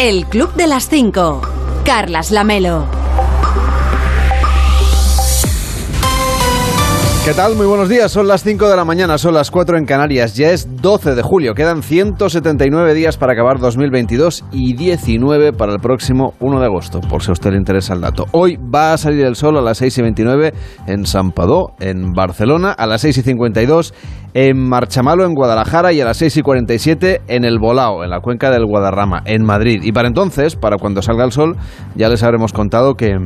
El Club de las 5. Carlas Lamelo. ¿Qué tal? Muy buenos días. Son las 5 de la mañana, son las 4 en Canarias. Ya es 12 de julio. Quedan 179 días para acabar 2022 y 19 para el próximo 1 de agosto, por si a usted le interesa el dato. Hoy va a salir el sol a las 6 y 29 en San Padó, en Barcelona, a las 6 y 52 en Marchamalo, en Guadalajara, y a las 6 y 47 en El Bolao, en la cuenca del Guadarrama, en Madrid. Y para entonces, para cuando salga el sol, ya les habremos contado que...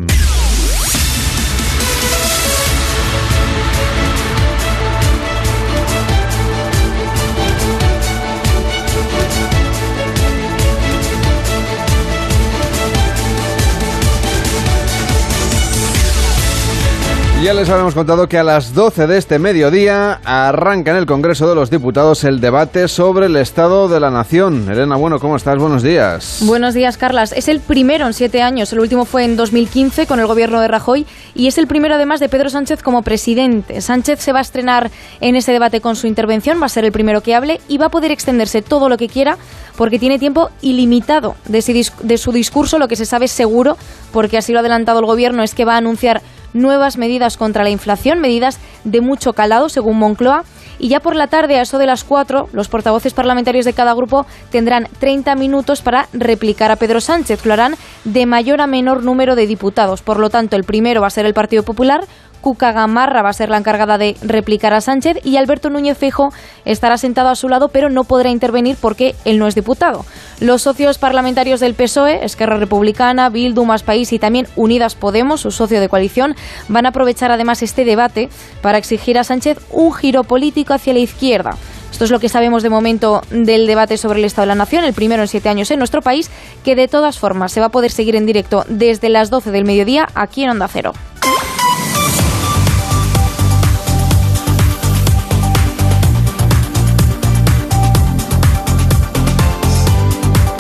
Ya les habíamos contado que a las 12 de este mediodía arranca en el Congreso de los Diputados el debate sobre el Estado de la Nación. Elena, bueno, ¿cómo estás? Buenos días. Buenos días, Carlas. Es el primero en siete años. El último fue en 2015 con el gobierno de Rajoy y es el primero además de Pedro Sánchez como presidente. Sánchez se va a estrenar en ese debate con su intervención, va a ser el primero que hable y va a poder extenderse todo lo que quiera porque tiene tiempo ilimitado de, de su discurso. Lo que se sabe seguro, porque así lo ha adelantado el gobierno, es que va a anunciar nuevas medidas contra la inflación, medidas de mucho calado, según Moncloa. Y ya por la tarde, a eso de las 4, los portavoces parlamentarios de cada grupo tendrán 30 minutos para replicar a Pedro Sánchez. Lo harán de mayor a menor número de diputados. Por lo tanto, el primero va a ser el Partido Popular, Cuca Gamarra va a ser la encargada de replicar a Sánchez y Alberto Núñez Fejo estará sentado a su lado, pero no podrá intervenir porque él no es diputado. Los socios parlamentarios del PSOE, Esquerra Republicana, Bildu, Más País y también Unidas Podemos, su socio de coalición, van a aprovechar además este debate para exigir a Sánchez un giro político hacia la izquierda. Esto es lo que sabemos de momento del debate sobre el Estado de la Nación, el primero en siete años en nuestro país, que de todas formas se va a poder seguir en directo desde las 12 del mediodía aquí en Onda Cero.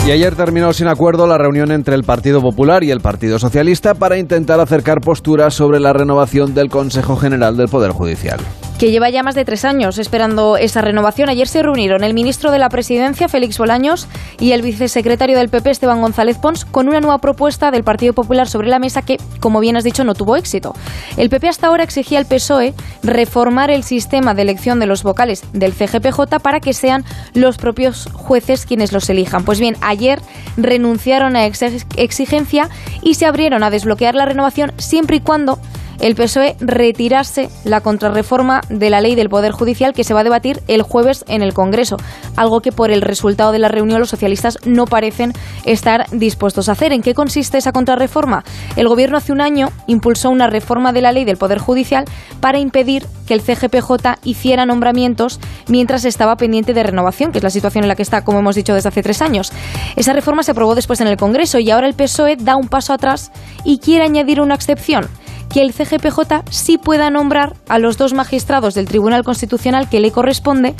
Y ayer terminó sin acuerdo la reunión entre el Partido Popular y el Partido Socialista para intentar acercar posturas sobre la renovación del Consejo General del Poder Judicial que lleva ya más de tres años esperando esa renovación. Ayer se reunieron el ministro de la Presidencia, Félix Bolaños, y el vicesecretario del PP, Esteban González Pons, con una nueva propuesta del Partido Popular sobre la mesa que, como bien has dicho, no tuvo éxito. El PP hasta ahora exigía al PSOE reformar el sistema de elección de los vocales del CGPJ para que sean los propios jueces quienes los elijan. Pues bien, ayer renunciaron a esa exigencia y se abrieron a desbloquear la renovación siempre y cuando el PSOE retirase la contrarreforma de la ley del Poder Judicial que se va a debatir el jueves en el Congreso, algo que por el resultado de la reunión los socialistas no parecen estar dispuestos a hacer. ¿En qué consiste esa contrarreforma? El Gobierno hace un año impulsó una reforma de la ley del Poder Judicial para impedir que el CGPJ hiciera nombramientos mientras estaba pendiente de renovación, que es la situación en la que está, como hemos dicho, desde hace tres años. Esa reforma se aprobó después en el Congreso y ahora el PSOE da un paso atrás y quiere añadir una excepción que el CGPJ sí pueda nombrar a los dos magistrados del Tribunal Constitucional que le corresponde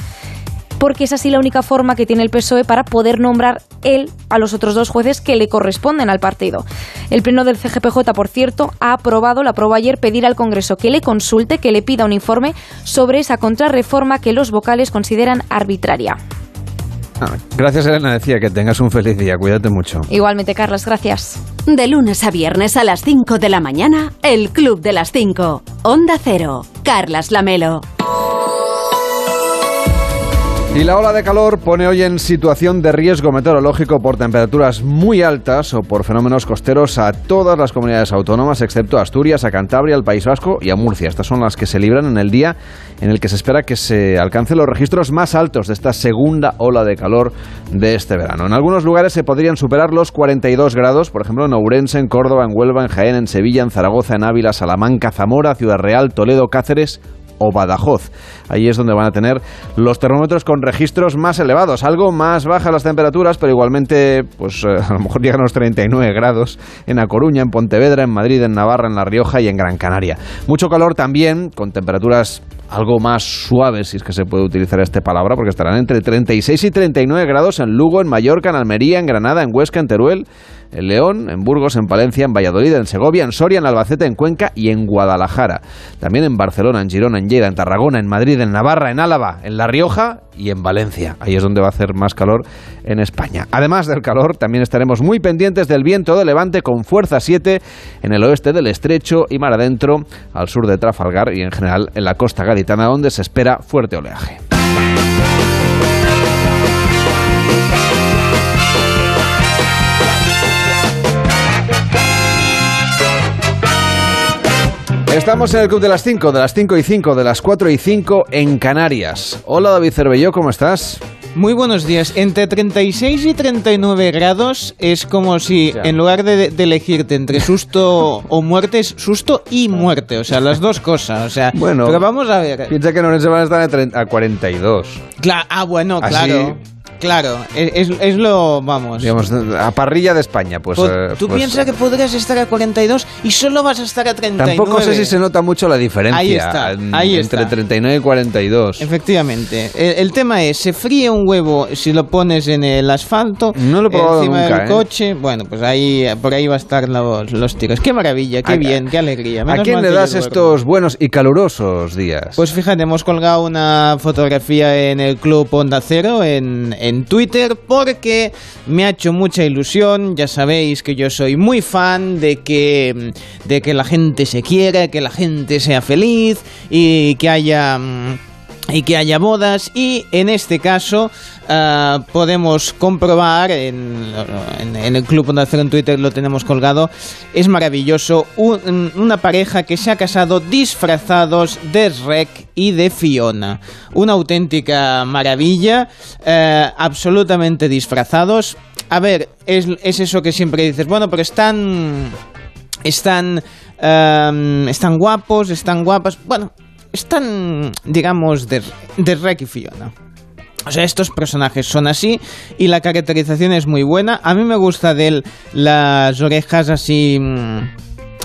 porque es así la única forma que tiene el PSOE para poder nombrar él a los otros dos jueces que le corresponden al partido. El Pleno del CGPJ, por cierto, ha aprobado, lo aprobó ayer, pedir al Congreso que le consulte, que le pida un informe sobre esa contrarreforma que los vocales consideran arbitraria. Ah, gracias, Elena. Decía que tengas un feliz día. Cuídate mucho. Igualmente, Carlos. Gracias. De lunes a viernes a las 5 de la mañana, el Club de las 5. Onda Cero. Carlas Lamelo. Y la ola de calor pone hoy en situación de riesgo meteorológico por temperaturas muy altas o por fenómenos costeros a todas las comunidades autónomas, excepto Asturias, a Cantabria, al País Vasco y a Murcia. Estas son las que se libran en el día en el que se espera que se alcancen los registros más altos de esta segunda ola de calor de este verano. En algunos lugares se podrían superar los 42 grados, por ejemplo en Ourense, en Córdoba, en Huelva, en Jaén, en Sevilla, en Zaragoza, en Ávila, Salamanca, Zamora, Ciudad Real, Toledo, Cáceres o Badajoz. Ahí es donde van a tener los termómetros con registros más elevados, algo más bajas las temperaturas, pero igualmente, pues eh, a lo mejor llegan a los 39 grados en A Coruña, en Pontevedra, en Madrid, en Navarra, en La Rioja y en Gran Canaria. Mucho calor también, con temperaturas algo más suaves, si es que se puede utilizar esta palabra, porque estarán entre 36 y 39 grados en Lugo, en Mallorca, en Almería, en Granada, en Huesca, en Teruel, en León, en Burgos, en Palencia, en Valladolid, en Segovia, en Soria, en Albacete, en Cuenca y en Guadalajara. También en Barcelona, en Girona, en Lleida, en Tarragona, en Madrid, en Navarra, en Álava, en La Rioja y en Valencia. Ahí es donde va a hacer más calor en España. Además del calor, también estaremos muy pendientes del viento de levante con fuerza 7 en el oeste del estrecho y mar adentro, al sur de Trafalgar y en general en la costa gaditana, donde se espera fuerte oleaje. Estamos en el Club de las 5, de las 5 y 5, de las 4 y 5 en Canarias. Hola David Cervelló, ¿cómo estás? Muy buenos días. Entre 36 y 39 grados es como si en lugar de, de elegirte entre susto o muerte es susto y muerte. O sea, las dos cosas. O sea, Bueno. pero vamos a ver. Piensa que en Orense van a estar a, 30 a 42. Cla- ah, bueno, Así- claro. Claro, es, es- es lo. Vamos. Digamos, a parrilla de España, pues... Eh, Tú pues, piensas que podrías estar a 42 y solo vas a estar a 39. Tampoco sé si se nota mucho la diferencia Ahí está, ahí entre está. 39 y 42. Efectivamente. El, el tema es, se fríe un huevo si lo pones en el asfalto. No lo he probado encima nunca, del ¿eh? coche. Bueno, pues ahí por ahí va a estar los, los tiros. Qué maravilla, qué ¿A- bien, qué alegría. ¿A quién le das estos buenos y calurosos días? Pues fíjate, hemos colgado una fotografía en el Club Onda Cero en, en Twitter porque me ha hecho mucha ilusión. Ya sabéis que yo soy muy fan de que, de que la gente se quiera, que la gente sea feliz y que haya... y que haya bodas y en este caso ah, podemos comprobar en, el Club Onda Cero en Twitter lo tenemos colgado es maravilloso un- una pareja que se ha casado disfrazados de Rec y de Fiona una auténtica maravilla eh, absolutamente disfrazados a ver es, es eso que siempre dices bueno pero están están em, están guapos, están guapas. Bueno, están, digamos, de, de Rek y Fiona. O sea, estos personajes son así y la caracterización es muy buena. A mí me gusta de él las orejas así, mm,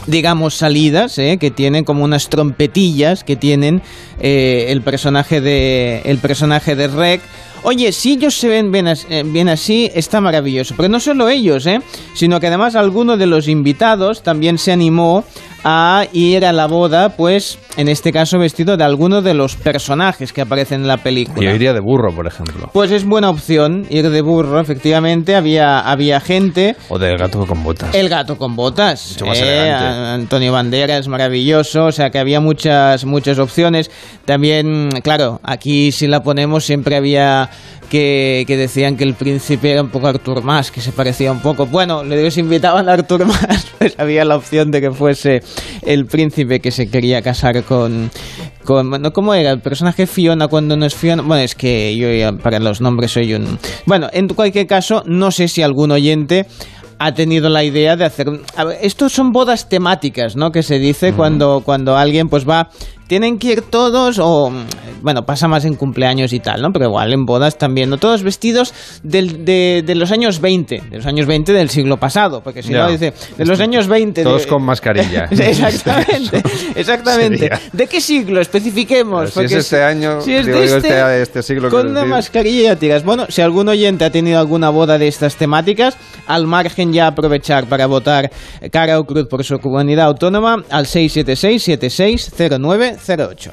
digamos, salidas, ¿eh? que tienen como unas trompetillas que tienen eh, el personaje de el personaje de Rek. Oye, si ellos se ven bien, eh, bien así, está maravilloso. Pero no solo ellos, ¿eh? sino que además alguno de los invitados también se animó a ir a la boda, pues en este caso vestido de alguno de los personajes que aparecen en la película. Yo iría de burro, por ejemplo. Pues es buena opción ir de burro, efectivamente. Había, había gente. O del gato con botas. El gato con botas. Mucho más eh, elegante. Antonio Banderas, maravilloso. O sea que había muchas, muchas opciones. También, claro, aquí si la ponemos siempre había que, que decían que el príncipe era un poco Artur Mas, que se parecía un poco. Bueno, le digo, si invitaban a Artur Mas, pues había la opción de que fuese el príncipe que se quería casar con. con bueno, ¿Cómo era? El personaje Fiona cuando no es Fiona. Bueno, es que yo ya para los nombres soy un. Bueno, en cualquier caso, no sé si algún oyente ha tenido la idea de hacer a ver, estos son bodas temáticas no que se dice cuando cuando alguien pues va tienen que ir todos o bueno pasa más en cumpleaños y tal no pero igual en bodas también no todos vestidos del- de, de los años 20 de los años 20 del siglo pasado porque si Ya. no dice de los años 20 Todos de- con mascarilla. exactamente exactamente Sería. de qué siglo especifiquemos Si es este año, si es digo, este, este- este siglo, con una mascarilla tiras. Bueno, si algún oyente ha tenido alguna boda de estas temáticas, al margen ya aprovechar para votar cara o cruz por su comunidad autónoma al 676-760908.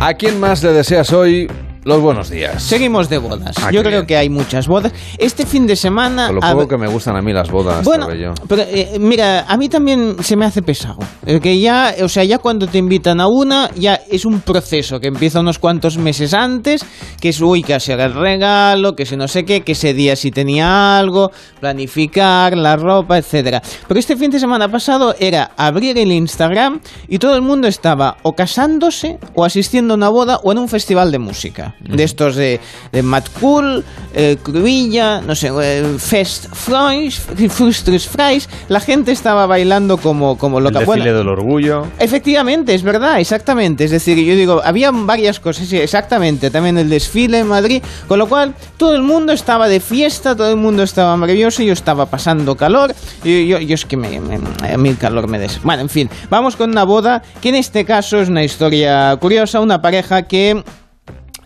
¿A quién más le deseas hoy los buenos días? Seguimos de bodas. Ah, Yo creo bien. que hay muchas bodas. Este fin de semana... Con lo a poco ver- que me gustan a mí las bodas, Bueno, pero eh, mira, a mí también se me hace pesado. Eh, Que ya, o sea, ya cuando te invitan a una, ya es un proceso que empieza unos cuantos meses antes, que es, uy, que hacer el regalo, que si no sé qué, que ese día si tenía algo, planificar la ropa, etcétera. Pero este fin de semana pasado era abrir el Instagram y todo el mundo estaba o casándose, o asistiendo a una boda, o en un festival de música. De estos de, de Mad Cool, eh, Cruilla, no sé, eh, Fest Fries, Frustres Fries. La gente estaba bailando como, como El loca. desfile Bueno, del orgullo. Efectivamente, es verdad, exactamente. Es decir, yo digo, había varias cosas, sí, exactamente. También el desfile en Madrid, con lo cual todo el mundo estaba de fiesta, todo el mundo estaba maravilloso, yo estaba pasando calor. Y yo, yo es que me, me- a mí el calor me des. Bueno, en fin, vamos con una boda que en este caso es una historia curiosa, una pareja que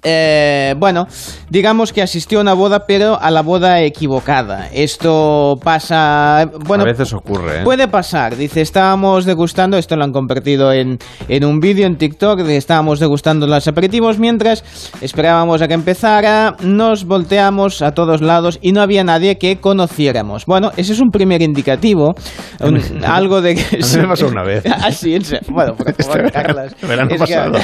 eh, bueno, digamos que asistió a una boda, pero a la boda equivocada. Esto pasa. Bueno, a veces ocurre. ¿eh? Puede pasar. Dice, estábamos degustando, esto lo han compartido en, en un vídeo en TikTok, estábamos degustando los aperitivos mientras esperábamos a que empezara, nos volteamos a todos lados y no había nadie que conociéramos. Bueno, ese es un primer indicativo. algo de que. se me pasó una vez. Así, ah, en Bueno, por favor, Carlas. pasado.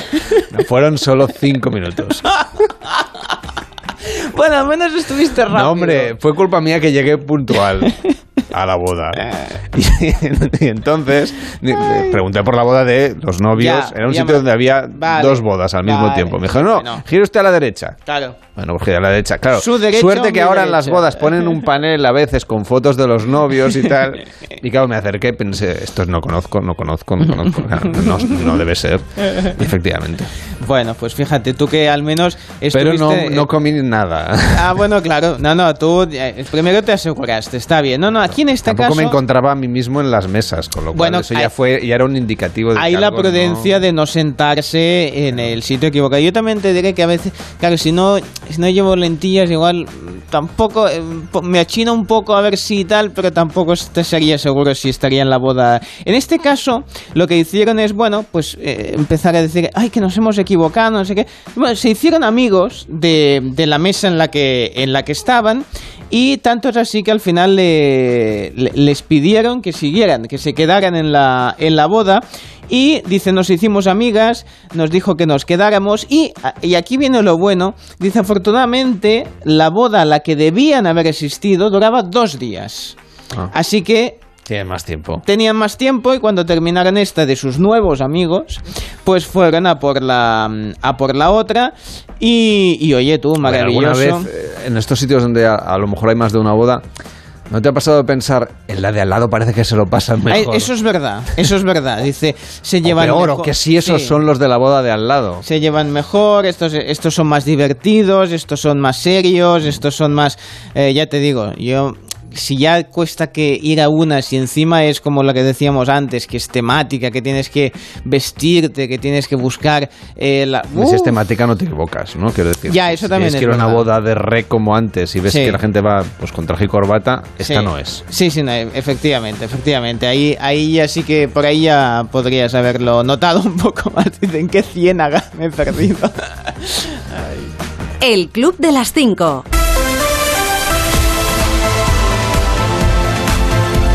Fueron solo cinco minutos. bueno, al menos estuviste rápido. No, hombre, fue culpa mía que llegué puntual a la boda. y, entonces pregunté por la boda de los novios. Era un sitio donde había dos bodas al mismo tiempo. Me dijo, no, gire usted a la derecha. Claro. Bueno, pues a la derecha. Claro, suerte que ahora en las bodas ponen un panel a veces con fotos de los novios y tal. Y claro, me acerqué pensé, esto no conozco, no conozco, no conozco. No, no debe ser. efectivamente. Bueno, pues fíjate, tú que al menos Pero no, no comí nada. Ah, bueno, claro. No, no, tú eh, primero te aseguraste, está bien. No, no, aquí en este Tampoco caso... me encontraba a mí mismo en las mesas, con lo cual bueno, eso ya, fue, ya era un indicativo de Hay que la prudencia de no sentarse en el sitio equivocado. Yo también te diré que a veces, claro, si no si no llevo lentillas, igual tampoco eh, me achina un poco a ver si tal, pero tampoco te sería seguro si estaría en la boda. En este caso, lo que hicieron es, bueno, pues eh, empezar a decir, ay, que nos hemos equivocado, no sé qué. Bueno, se hicieron amigos de, de la mesa en la que, en la que estaban y tanto es así que al final les pidieron que siguieran, que se quedaran en la, en la boda. Y dice, nos hicimos amigas, nos dijo que nos quedáramos y, y aquí viene lo bueno, dice, afortunadamente la boda a la que debían haber existido duraba dos días. Ah. Así que tienen más tiempo. Tenían más tiempo y cuando terminaron esta de sus nuevos amigos, pues fueron a por la, a por la otra. Y, y oye, tú, maravilloso. Ver, vez, eh, en estos sitios donde a, lo mejor hay más de una boda, ¿No te ha pasado de pensar, en la de al lado parece que se lo pasan mejor? Eso es verdad, eso es verdad. Dice, se llevan o peor, que si esos son los de la boda de al lado. Se llevan mejor, estos, estos son más divertidos, estos son más serios, estos son más... Eh, ya te digo, yo si ya cuesta que ir a una, si encima es como lo que decíamos antes, que es temática, que tienes que vestirte, que tienes que buscar eh, la... Si es temática no te equivocas, ¿no? Quiero decir, ya, eso también si es, que una boda de re como antes y ves que la gente va pues con traje y corbata, esta no es. Sí, sí, efectivamente, efectivamente. Ahí, ahí ya sí que por ahí ya podrías haberlo notado un poco más. Dicen, qué ciénaga me he perdido. El Club de las Cinco.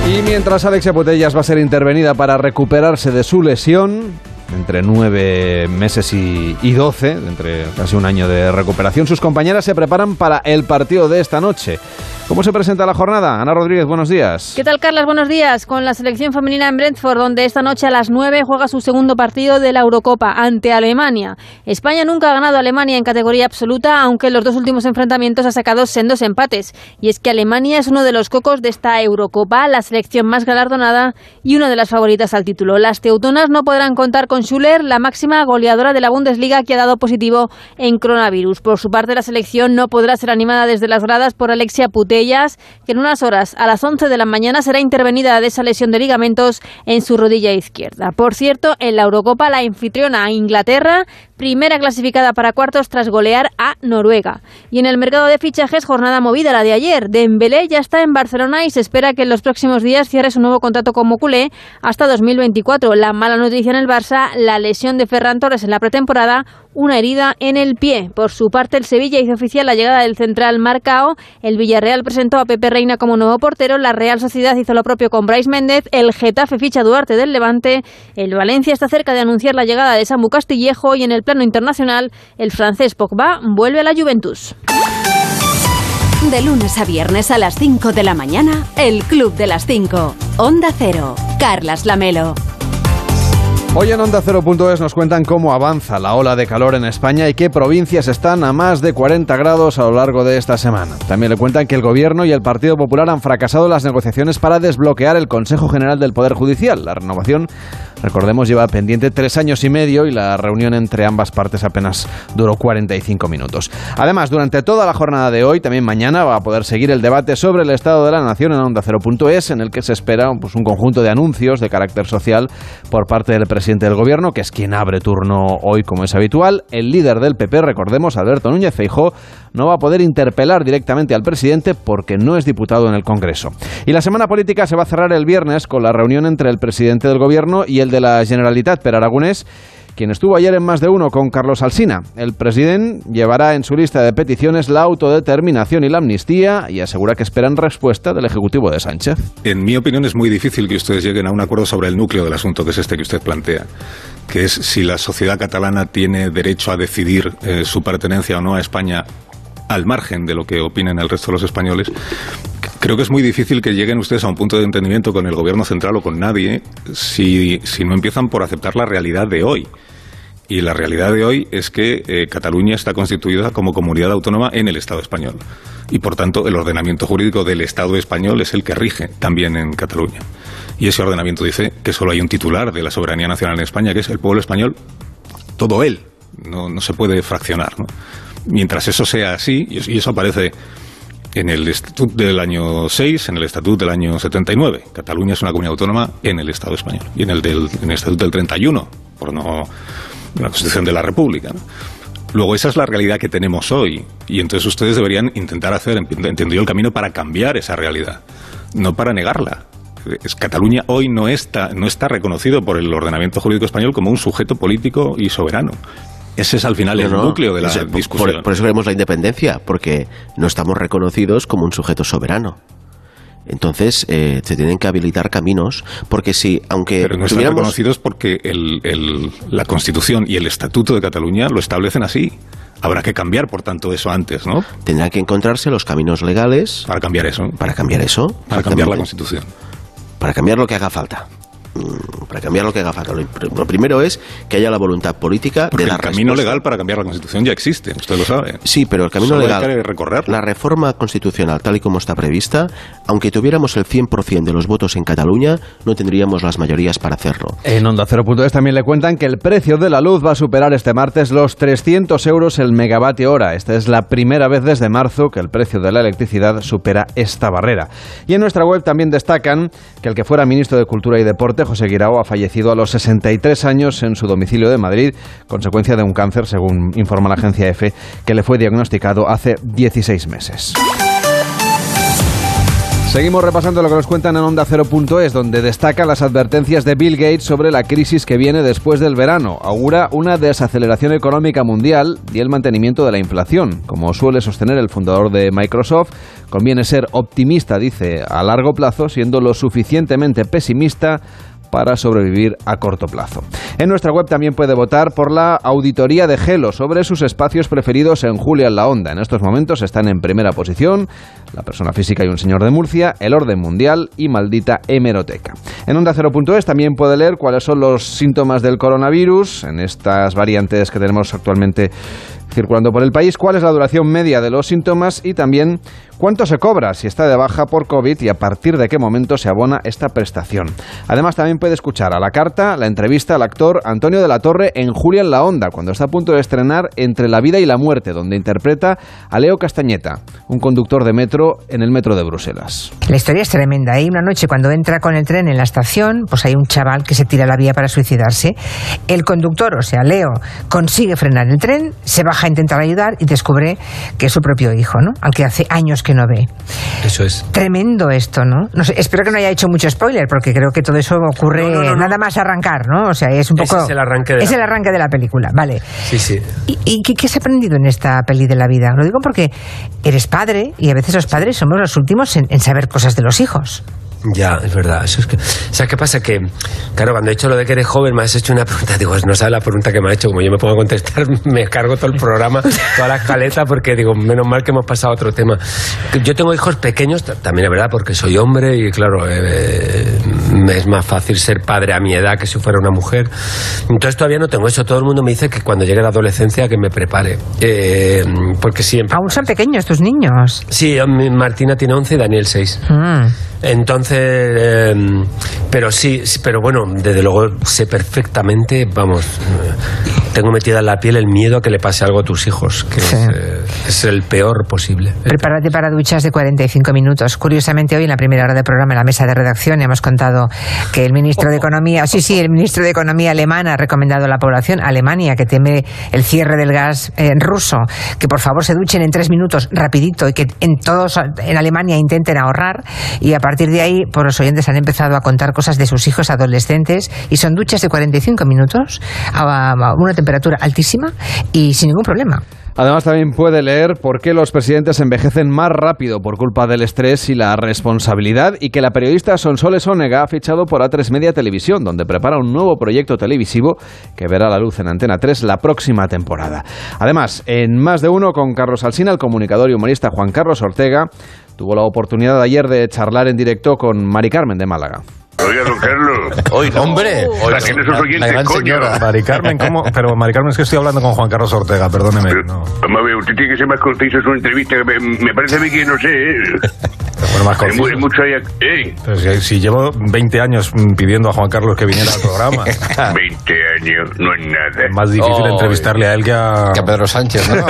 Y mientras Alexia Botellas va a ser intervenida para recuperarse de su lesión, entre nueve meses y, y, doce, entre casi un año de recuperación, sus compañeras se preparan para el partido de esta noche. ¿Cómo se presenta la jornada? Ana Rodríguez, buenos días. ¿Qué tal, Carlas? Buenos días. Con la selección femenina en Brentford, donde esta noche a las 9 juega su segundo partido de la Eurocopa ante Alemania. España nunca ha ganado a Alemania en categoría absoluta, aunque en los dos últimos enfrentamientos ha sacado sendos empates. Y es que Alemania es uno de los cocos de esta Eurocopa, la selección más galardonada y una de las favoritas al título. Las teutonas no podrán contar con Schuller, la máxima goleadora de la Bundesliga que ha dado positivo en coronavirus. Por su parte, la selección no podrá ser animada desde las gradas por Alexia Que en unas horas, a las 11 de la mañana, será intervenida de esa lesión de ligamentos en su rodilla izquierda. Por cierto, en la Eurocopa, la anfitriona Inglaterra primera clasificada para cuartos tras golear a Noruega. Y en el mercado de fichajes, jornada movida la de ayer. Dembélé ya está en Barcelona y se espera que en los próximos días cierre su nuevo contrato con Moculé hasta 2024. La mala noticia en el Barça, la lesión de Ferran Torres en la pretemporada, una herida en el pie. Por su parte, el Sevilla hizo oficial la llegada del central Marcao. El Villarreal presentó a Pepe Reina como nuevo portero. La Real Sociedad hizo lo propio con Bryce Méndez. El Getafe ficha Duarte del Levante. El Valencia está cerca de anunciar la llegada de Samu Castillejo y en el plano internacional, el francés Pogba vuelve a la Juventus. De lunes a viernes a las 5 de la mañana, el Club de las 5. Onda Cero. Carlas Lamelo. Hoy en Onda 0.es nos cuentan cómo avanza la ola de calor en España y qué provincias están a más de 40 grados a lo largo de esta semana. También le cuentan que el Gobierno y el Partido Popular han fracasado las negociaciones para desbloquear el Consejo General del Poder Judicial. La renovación recordemos, lleva pendiente tres años y medio y la reunión entre ambas partes apenas duró 45 minutos. Además, durante toda la jornada de hoy, también mañana, va a poder seguir el debate sobre el Estado de la Nación en Onda Cero.es, en el que se espera pues, un conjunto de anuncios de carácter social por parte del presidente del Gobierno, que es quien abre turno hoy como es habitual. El líder del PP, recordemos, Alberto Núñez Feijó, no va a poder interpelar directamente al presidente porque no es diputado en el Congreso. Y la semana política se va a cerrar el viernes con la reunión entre el presidente del Gobierno y el de la Generalitat, Per Aragonés, quien estuvo ayer en más de uno con Carlos Alsina. El presidente llevará en su lista de peticiones la autodeterminación y la amnistía y asegura que esperan respuesta del Ejecutivo de Sánchez. En mi opinión es muy difícil que ustedes lleguen a un acuerdo sobre el núcleo del asunto, que es este que usted plantea, que es si la sociedad catalana tiene derecho a decidir eh, su pertenencia o no a España al margen de lo que opinen el resto de los españoles, creo que es muy difícil que lleguen ustedes a un punto de entendimiento con el gobierno central o con nadie si, si no empiezan por aceptar la realidad de hoy. Y la realidad de hoy es que eh, Cataluña está constituida como comunidad autónoma en el Estado español. Y por tanto, el ordenamiento jurídico del Estado español es el que rige también en Cataluña. Y ese ordenamiento dice que solo hay un titular de la soberanía nacional en España, que es el pueblo español, todo él. No, no se puede fraccionar. Mientras eso sea así, y eso aparece en el Estatuto del año 6, en el Estatuto del año 79. Cataluña es una comunidad autónoma en el Estado español. Y en el, del, en el Estatuto del 31, por no la Constitución de la República. Luego, esa es la realidad que tenemos hoy. Y entonces ustedes deberían intentar hacer, entendido el camino para cambiar esa realidad, no para negarla. Cataluña hoy no está, no está reconocido por el ordenamiento jurídico español como un sujeto político y soberano. Ese es al final el núcleo de la discusión. Por, por eso queremos la independencia, porque no estamos reconocidos como un sujeto soberano. Entonces, eh, se tienen que habilitar caminos, porque si, aunque. Pero no están reconocidos porque la Constitución y el Estatuto de Cataluña lo establecen así. Habrá que cambiar, por tanto, eso antes, ¿no? Tendrá que encontrarse los caminos legales. Para cambiar eso. Para cambiar eso. Para cambiar la Constitución. Para cambiar lo que haga falta. Mm, para cambiar lo que haga falta. Lo primero es que haya la voluntad política de la el camino legal para cambiar la Constitución ya existe, usted lo sabe. Sí, pero el camino Solo legal, hay que recorrerlo. la reforma constitucional tal y como está prevista, aunque tuviéramos el 100% de los votos en Cataluña, no tendríamos las mayorías para hacerlo. En Onda 0.es también le cuentan que el precio de la luz va a superar este martes los 300 euros el megavatio hora. Esta es la primera vez desde marzo que el precio de la electricidad supera esta barrera. Y en nuestra web también destacan que el que fuera ministro de Cultura y José Guirao, ha fallecido a los 63 años en su domicilio de Madrid, consecuencia de un cáncer, según informa la agencia EFE, que le fue diagnosticado hace 16 meses. Seguimos repasando lo que nos cuentan en Onda 0.es, donde destacan las advertencias de Bill Gates sobre la crisis que viene después del verano. Augura una desaceleración económica mundial y el mantenimiento de la inflación. Como suele sostener el fundador de Microsoft, conviene ser optimista, dice, a largo plazo, siendo lo suficientemente pesimista para sobrevivir a corto plazo. En nuestra web también puede votar por la auditoría de Gelo sobre sus espacios preferidos en Julia en la Onda. En estos momentos están en primera posición La persona física y un señor de Murcia, El Orden Mundial y Maldita Hemeroteca. En Onda 0.es también puede leer cuáles son los síntomas del coronavirus en estas variantes que tenemos actualmente circulando por el país, cuál es la duración media de los síntomas y también cuánto se cobra si está de baja por COVID y a partir de qué momento se abona esta prestación. Además, también puede escuchar a la carta la entrevista al actor Antonio de la Torre en Julia en la Onda, cuando está a punto de estrenar Entre la vida y la muerte, donde interpreta a Leo Castañeta, un conductor de metro en el metro de Bruselas. La historia es tremenda. Hay una noche cuando entra con el tren en la estación, pues hay un chaval que se tira a la vía para suicidarse. El conductor, o sea, Leo, consigue frenar el tren, se baja a intentar ayudar y descubre que es su propio hijo, ¿no? Al que hace años que no ve. Eso es. Tremendo esto, ¿no? no sé, espero que no haya hecho mucho spoiler, porque creo que todo eso ocurre No, no, no, no. nada más arrancar, ¿no? O sea, es un Ese poco... es el arranque de Es la el arranque de la película, vale. Sí, sí. ¿Y, y qué, qué has aprendido en esta peli de la vida? Lo digo porque eres padre y a veces los padres somos los últimos en, saber cosas de los hijos. Ya, es verdad. Eso es que, ¿Sabes qué pasa? Que, claro, cuando he hecho lo de que eres joven, me has hecho una pregunta. Digo, no sabes la pregunta que me ha hecho. Como yo me pongo a contestar, me cargo todo el programa, toda la escaleta, porque digo, menos mal que hemos pasado a otro tema. Yo tengo hijos pequeños, también es verdad, porque soy hombre y, claro, eh, es más fácil ser padre a mi edad que si fuera una mujer. Entonces todavía no tengo eso. Todo el mundo me dice que cuando llegue la adolescencia que me prepare. Eh, porque siempre... Aún son pequeños tus niños. Sí, Martina tiene 11 y Daniel 6. Mm. Entonces, eh, pero sí, sí, pero bueno, desde luego sé perfectamente, vamos, eh, tengo metida en la piel el miedo a que le pase algo a tus hijos, que Sí. es, eh, es el peor posible. Prepárate para duchas de 45 minutos. Curiosamente, hoy en la primera hora del programa, en la mesa de redacción, hemos contado que el ministro de Economía, sí, sí, el ministro de Economía alemán ha recomendado a la población, Alemania, que teme el cierre del gas eh, ruso, que por favor se duchen en tres minutos, rapidito, y que en todos en Alemania intenten ahorrar. Y a partir de ahí, por los oyentes han empezado a contar cosas de sus hijos adolescentes, y son duchas de 45 minutos a, a una temperatura altísima y sin ningún problema. Además, también puede leer por qué los presidentes envejecen más rápido por culpa del estrés y la responsabilidad y que la periodista Sonsoles Onega ha fichado por A3 Media Televisión, donde prepara un nuevo proyecto televisivo que verá la luz en Antena 3 la próxima temporada. Además, en Más de Uno con Carlos Alsina, el comunicador y humorista Juan Carlos Ortega tuvo la oportunidad ayer de charlar en directo con Mari Carmen de Málaga. Oiga, don Carlos. Hoy no. Hombre, La gente sus oyentes, coño. Mari Carmen, ¿cómo? Pero Mari Carmen, es que estoy hablando con Juan Carlos Ortega, perdóneme. Pero, No, ver, usted tiene que ser más conciso en su entrevista. que Me, me parece a mí que no sé, ¿eh? bueno, más Hay conciso. hay mucho ahí. ¿Eh? Pero si, si llevo 20 años pidiendo a Juan Carlos que viniera al programa, 20 años, no es nada. es más difícil Oh, entrevistarle a él que a... Que a Pedro Sánchez, ¿no?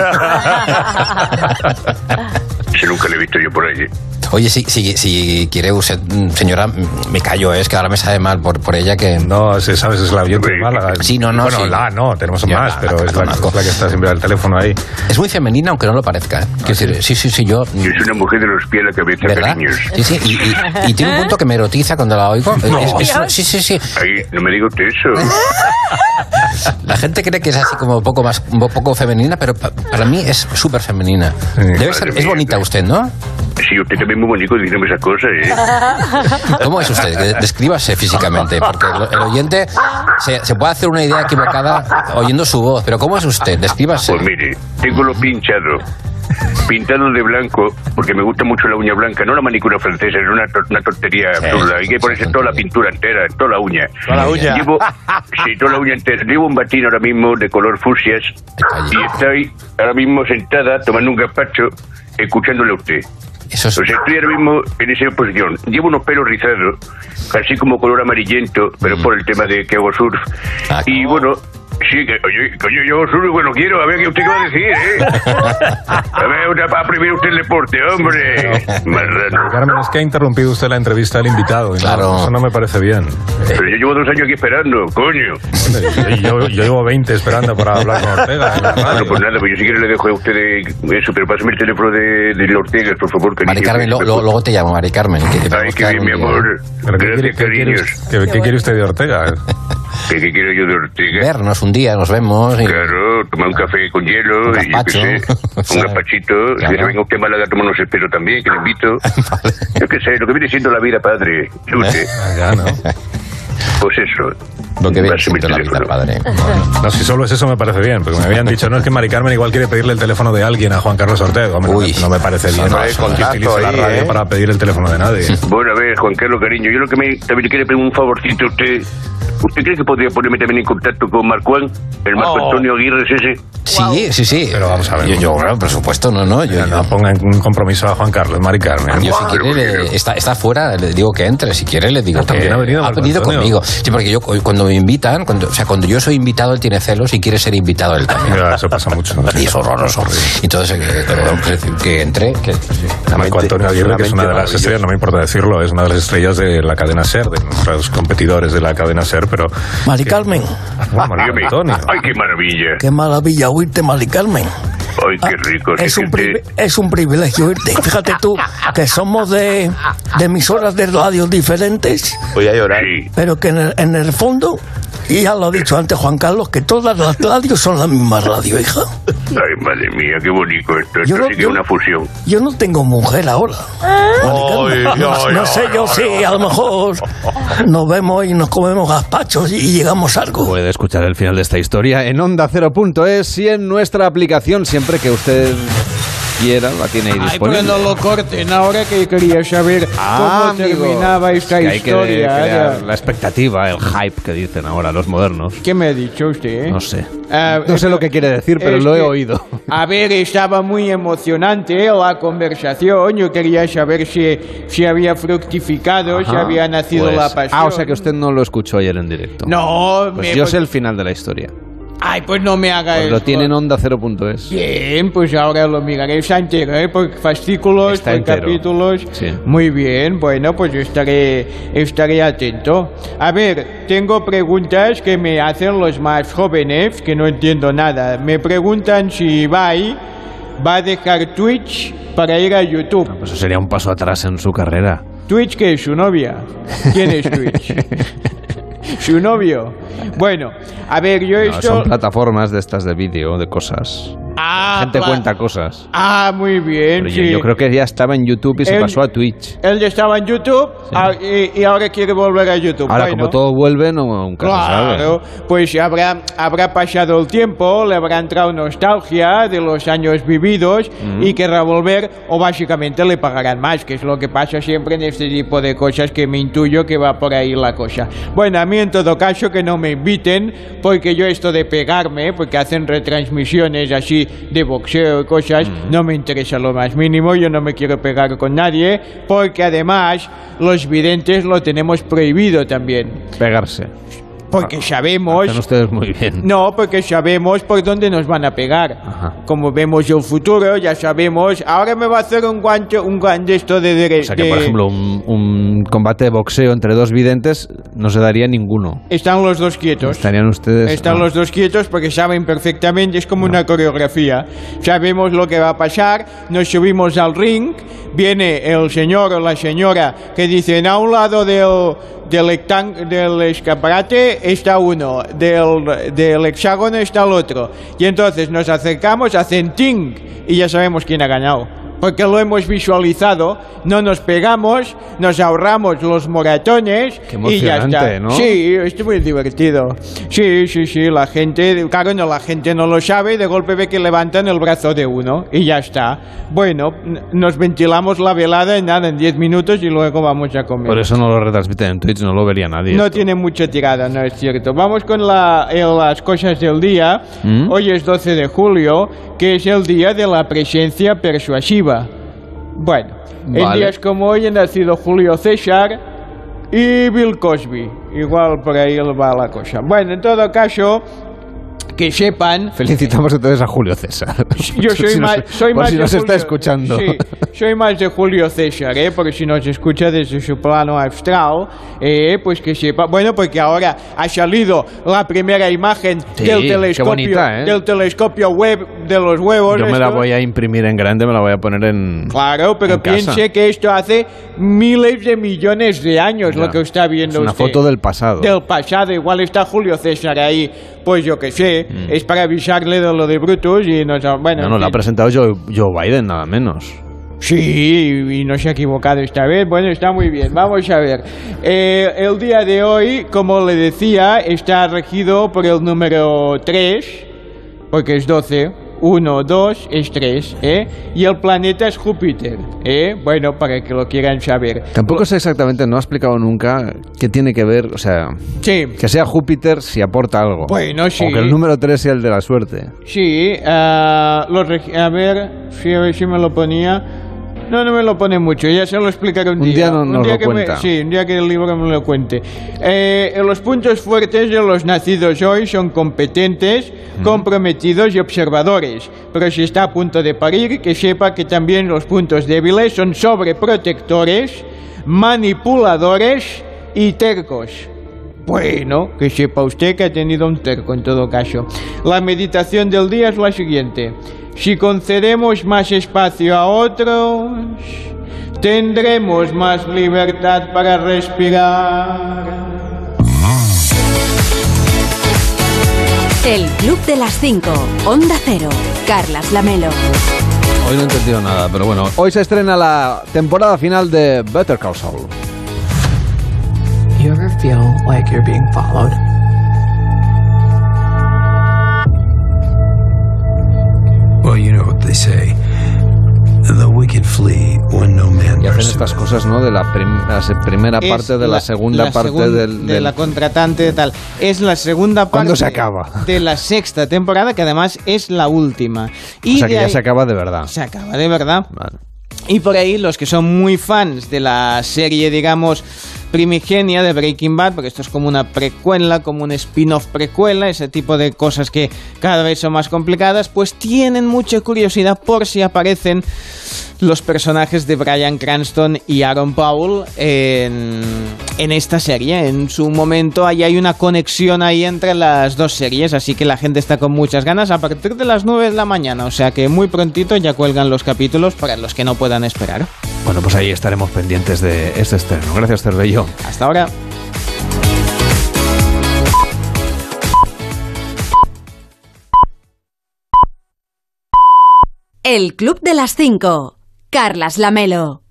Ese nunca lo he visto yo por allí. Oye, si, si, si quiere usted, mm, señora, mm, me callo, es que ahora me sabe mal por, por ella que... No, se- sabes, es la oyente de Málaga. Sí, no, no, Bueno, sí. la no, tenemos Ya, más, la- pero la es la, es la que está siempre al teléfono ahí. Es muy femenina, aunque no lo parezca. ¿eh? Quiero decir, sí, sí, sí, yo... mm, Yo soy una mujer de los pies a la cabeza, ¿Verdad? cariños. Sí, sí, y, y- y tiene un punto que me erotiza cuando la oigo. Es- es- sí, sí, sí. Ahí, no me diga usted eso. La gente cree que es así como un poco más, un poco femenina, pero pa- para mí es súper femenina. Debe ser, es bonita usted, ¿no? Sí, usted también es muy bonito diciéndome esas cosas, ¿eh? ¿Cómo es usted? De- Descríbase físicamente, porque el, oyente se, se puede hacer una idea equivocada oyendo su voz, pero ¿cómo es usted? Descríbase. Pues mire, tengo los pinchados. Pintados de blanco, porque me gusta mucho la uña blanca, no la manicura francesa, es una, una tontería absurda. Hay que ponerse toda la pintura entera, toda la uña. Toda la uña. Llevo, sí, toda la uña entera. Llevo un batín ahora mismo de color fucsias y estoy ahora mismo sentada tomando un gazpacho, escuchándole a usted. Eso es... Sea, estoy ahora mismo en esa posición. Llevo unos pelos rizados, casi como color amarillento, pero por el tema de que hago surf. Ah, y bueno, sí, que, oye, coño, yo hago surf y bueno, quiero, a ver qué usted va a decir, ¿eh? A ver, una, va a prohibir usted el deporte, hombre. Marrano. Carmen, es que ha interrumpido usted la entrevista al invitado. y no- Claro. eso no me parece bien. Pero yo llevo dos años aquí esperando, coño. Y Yo, yo llevo 20 esperando para hablar con Ortega. en la Bueno, pues nada, pues yo si quiere le dejo a usted eh, eso, pero pásame el teléfono de, de Ortega, por favor, cariño. Mari Carmen, lo- lo- luego te llamo, Mari Carmen. que te Ay, qué bien, mi un amor. ¿Pero qué quiere, Gracias, qué quiere cariños. qué- qué quiere usted de Ortega? ¿Qué, qué quiero yo de Ortega? Vernos un día, nos vemos. y- Claro, tomar un café con hielo Un y gazpacho. sé, un gazpachito. Claro. se venga usted a Málaga, tomarnos espero también, que le invito. Yo qué sé, lo que viene siendo la vida, padre. ¿Y usted? Ah, ya, ¿no? Pues eso. Lo que siendo la vida, padre. No, si solo es eso me parece bien, porque me habían dicho, no, es que Mari Carmen igual quiere pedirle el teléfono de alguien a Juan Carlos Ortega. Hombre, no me- Uy. no, me parece bien. No, No, que utilice la ahí, radio ¿eh? para pedir el teléfono de nadie. Bueno, a ver, Juan Carlos, cariño, yo lo que me, también le quiero pedir un favorcito a usted. ¿Usted cree que podría ponerme también en contacto con Marcuán? El Marco Oh. Antonio Aguirre es ese. Sí, sí, sí. Pero vamos a ver. Yo, yo, bueno, por supuesto, no, no. Yo, No ponga en un compromiso a Juan Carlos, Mari Carmen. Yo si quiere, ¿por qué le- está, está fuera, le digo que entre, si quiere le digo Ah, también que ha venido Marco Antonio. conmigo. Sí, porque yo cuando me invitan, cuando, o sea, cuando yo soy invitado, él tiene celos y quiere ser invitado él también. Ya, eso pasa mucho. Y es horroroso. Entonces, eh, que, que entre, que Marco Antonio Aguirre, que es una de las estrellas, no me importa decirlo, es una de las estrellas de la cadena SER, de nuestros competidores de la cadena SER, pero... Mari Carmen, Marco Dígame. Antonio. Ay, qué maravilla. qué maravilla oírte, Mari Carmen. Ay, qué rico. Es sí, un, privi- es un privilegio oírte. Fíjate tú que somos de, de emisoras de radio diferentes, Voy a llorar. Sí. pero que en el, en el fondo, y ya lo ha dicho antes Juan Carlos, que todas las radios son la misma radio, hija. Ay, madre mía, qué bonito esto. Yo Esto no- sí que es una fusión. Yo no tengo mujer ahora. Mari Carmen. no, no sé yo si a lo mejor nos vemos y nos comemos gazpachos y llegamos a algo. Puede escuchar el final de esta historia en onda0.es y en nuestra aplicación siempre que usted quiera, la tiene ahí Ay, disponible. pero no lo corten ahora que quería saber Ah, cómo amigo. terminaba Es esta que hay que historia. crear Ya. la expectativa, el hype que dicen ahora los modernos. ¿Qué me ha dicho usted? eh? No sé. Ah, No sé lo que quiere decir, pero es lo he que- oído. A ver, estaba muy emocionante la conversación. Yo quería saber si, si había fructificado, si Ajá, había nacido pues- la pasión. Ah, o sea que usted no lo escuchó ayer en directo. No, Pues me- yo sé el final de la historia. Ay, pues no me haga Pues eso. lo tiene en onda 0.es. Bien, pues ahora lo miraré. Está entero, ¿eh? Por fascículos, Está por entero. capítulos. Sí. Muy bien, bueno, pues yo estaré, estaré atento. A ver, tengo preguntas que me hacen los más jóvenes, que no entiendo nada. Me preguntan si Ibai va a dejar Twitch para ir a YouTube. Pues eso sería un paso atrás en su carrera. ¿Twitch qué es? ¿Su novia? ¿Quién es Twitch? ¿Su novio? Bueno, a ver, yo No, esto... son plataformas de estas de vídeo, de cosas. Ah, La gente cuenta cosas. Ah, muy bien. Pero yo, sí. yo creo que ya estaba en YouTube y se Él- pasó a Twitch. Él ya estaba en YouTube ah, y, y ahora quiere volver a YouTube. Ahora, Bueno, como todo vuelve, no, nunca se sabe. Claro, pues habrá, habrá pasado el tiempo, le habrá entrado nostalgia de los años vividos Mm. y querrá volver o básicamente le pagarán más, que es lo que pasa siempre en este tipo de cosas que me intuyo que va por ahí la cosa. Bueno, a mí en todo caso que no me inviten porque yo esto de pegarme, porque hacen retransmisiones así de boxeo y cosas, no me interesa lo más mínimo, yo no me quiero pegar con nadie porque además los videntes lo tenemos prohibido también. Pegarse. Porque sabemos. Hacen ustedes muy bien. No, porque sabemos por dónde nos van a pegar. Ajá. Como vemos el futuro, ya sabemos. Ahora me va a hacer un guante, un guante esto de O derecha. sea que, por ejemplo, un, un combate de boxeo entre dos videntes no se daría ninguno. Están los dos quietos. Estarían ustedes. Están ah. los dos quietos porque saben perfectamente, es como una coreografía. Sabemos lo que va a pasar, nos subimos al ring, viene el señor o la señora que dicen a un lado del, del, del escaparate está uno, del, del hexágono está el otro. Y entonces nos acercamos, hacen ting y ya sabemos quién ha ganado. Porque lo hemos visualizado, no nos pegamos, nos ahorramos los moratones Qué y ya está. ¿no? Sí, es muy divertido. Sí, sí, sí, la gente, claro, no, la gente no lo sabe y de golpe ve que levantan el brazo de uno y ya está. Bueno, nos ventilamos la velada en nada, en 10 minutos y luego vamos a comer. Por eso no lo retransmiten en Twitch, no lo vería nadie. No esto. tiene mucha tirada, no es cierto. Vamos con la- eh, las cosas del día. ¿Mm? Hoy es 12 de julio, que es el día de la presencia persuasiva. Bueno, en Vale. días como hoy han nacido Julio César y Bill Cosby. Igual por ahí va la cosa. Bueno, en todo caso, que sepan Felicitamos entonces a Julio César. yo soy Si nos- más, soy por si de nos está Julio- escuchando. Sí, soy más de Julio César, ¿eh? Porque si nos escucha desde su plano astral, eh, pues que sepa. Bueno, porque ahora ha salido la primera imagen Sí, del qué telescopio, bonita, ¿eh? del telescopio web de los huevos. Yo me la voy a imprimir en grande, me la voy a poner en. Claro, pero en casa. piense que esto hace miles de millones de años Ya. lo que está viendo Es una usted. foto del pasado. Del pasado, igual está Julio César ahí, pues yo que sé, Mm. es para avisarle de lo de Brutus y nos... Bueno, No, la ha presentado Joe, Joe Biden, nada menos. Sí, y no se ha equivocado esta vez. Bueno, está muy bien. Vamos a ver. Eh, el día de hoy, como le decía, está regido por el número 3, porque es 12. 1, 2 es 3, ¿eh? Y el planeta es Júpiter, ¿eh? Bueno, para que lo quieran saber. Tampoco sé exactamente, no ha explicado nunca qué tiene que ver, o sea, Sí, que sea Júpiter si aporta algo. Bueno, sí. O que el número 3 sea el de la suerte. sí. lo regi- a ver, sí, a ver si me lo ponía. No, no me lo pone mucho, ya se lo explicaré un, Un día no- nos lo que me- cuenta. sí, un día que el libro me lo cuente. Eh, los puntos fuertes de los nacidos hoy son competentes, comprometidos y observadores. Pero si está a punto de parir, que sepa que también los puntos débiles son sobreprotectores, manipuladores y tercos. Bueno, que sepa usted que ha tenido un terco en todo caso. La meditación del día es la siguiente. Si concedemos más espacio a otros, tendremos más libertad para respirar. El Club de las 5. Onda Cero. Carlas Lamelo. Hoy no he entendido nada, pero bueno. Hoy se estrena la temporada final de Better Call Saul. You ever feel like you're being followed? They say. flee when no man y hacen estas cosas, ¿no? De la, prim la primera Es parte, de la, segunda la parte segun- del, de la contratante tal. Es la segunda parte ¿Cuándo se acaba? de la sexta temporada, que además es la última. Y o sea que de ya ahí- se acaba de verdad. Se acaba de verdad. Y por ahí los que son muy fans de la serie, digamos, primigenia de Breaking Bad, porque esto es como una precuela, como un spin-off precuela, ese tipo de cosas que cada vez son más complicadas, pues tienen mucha curiosidad por si aparecen los personajes de Brian Cranston y Aaron Paul en, en esta serie. En su momento ahí hay una conexión ahí entre las dos series, así que la gente está con muchas ganas a partir de las 9 de la mañana, o sea que muy prontito ya cuelgan los capítulos para los que no puedan esperar. Bueno, pues ahí estaremos pendientes de este estreno. Gracias, Cervello. Hasta ahora. El Club de las Cinco. Carlas Lamelo.